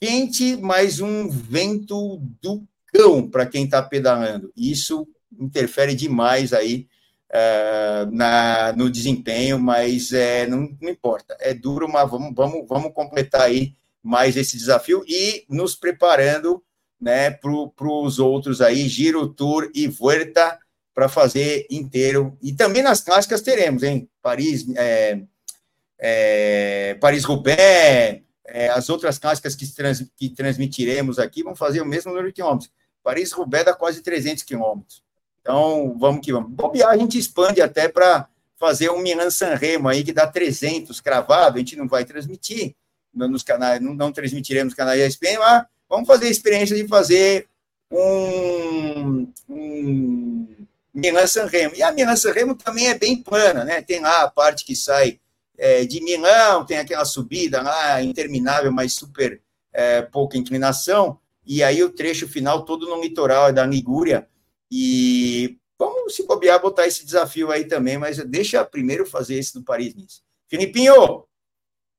[SPEAKER 1] quente, mas um vento do cão para quem está pedalando. Isso interfere demais aí é, na, no desempenho, mas é, não, não, importa. É duro, mas vamos, vamos, vamos completar aí mais esse desafio e nos preparando né, para os outros aí, Giro, Tour e Vuelta, para fazer inteiro. E também nas clássicas teremos, hein? Paris, é, é, Paris-Roubaix, é, as outras clássicas que, trans, que transmitiremos aqui vão fazer o mesmo número de quilômetros. Paris-Roubaix dá quase 300 quilômetros. Então, vamos que vamos. Bobear, a gente expande até para fazer um Milan-San Remo aí, que dá 300 cravado, a gente não vai transmitir nos canais, não, não transmitiremos canais da ESPN, mas vamos fazer a experiência de fazer um, um Milan-San Remo. E a Milan-San Remo também é bem plana, né? Tem lá a parte que sai é, de Milão, tem aquela subida lá interminável, mas super é, pouca inclinação, e aí o trecho final todo no litoral é da Ligúria, e vamos se bobear, botar esse desafio aí também, mas deixa primeiro fazer esse do Paris-Nice. Filipinho,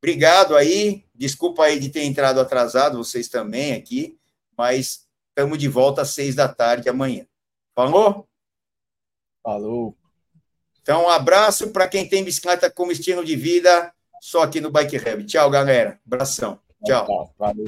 [SPEAKER 1] obrigado aí, desculpa aí de ter entrado atrasado, vocês também aqui, mas estamos de volta às seis da tarde amanhã. Falou?
[SPEAKER 3] Falou.
[SPEAKER 1] Então, um abraço para quem tem bicicleta como estilo de vida, só aqui no Bike Hub. Tchau, galera. Abração. Tchau. Valeu.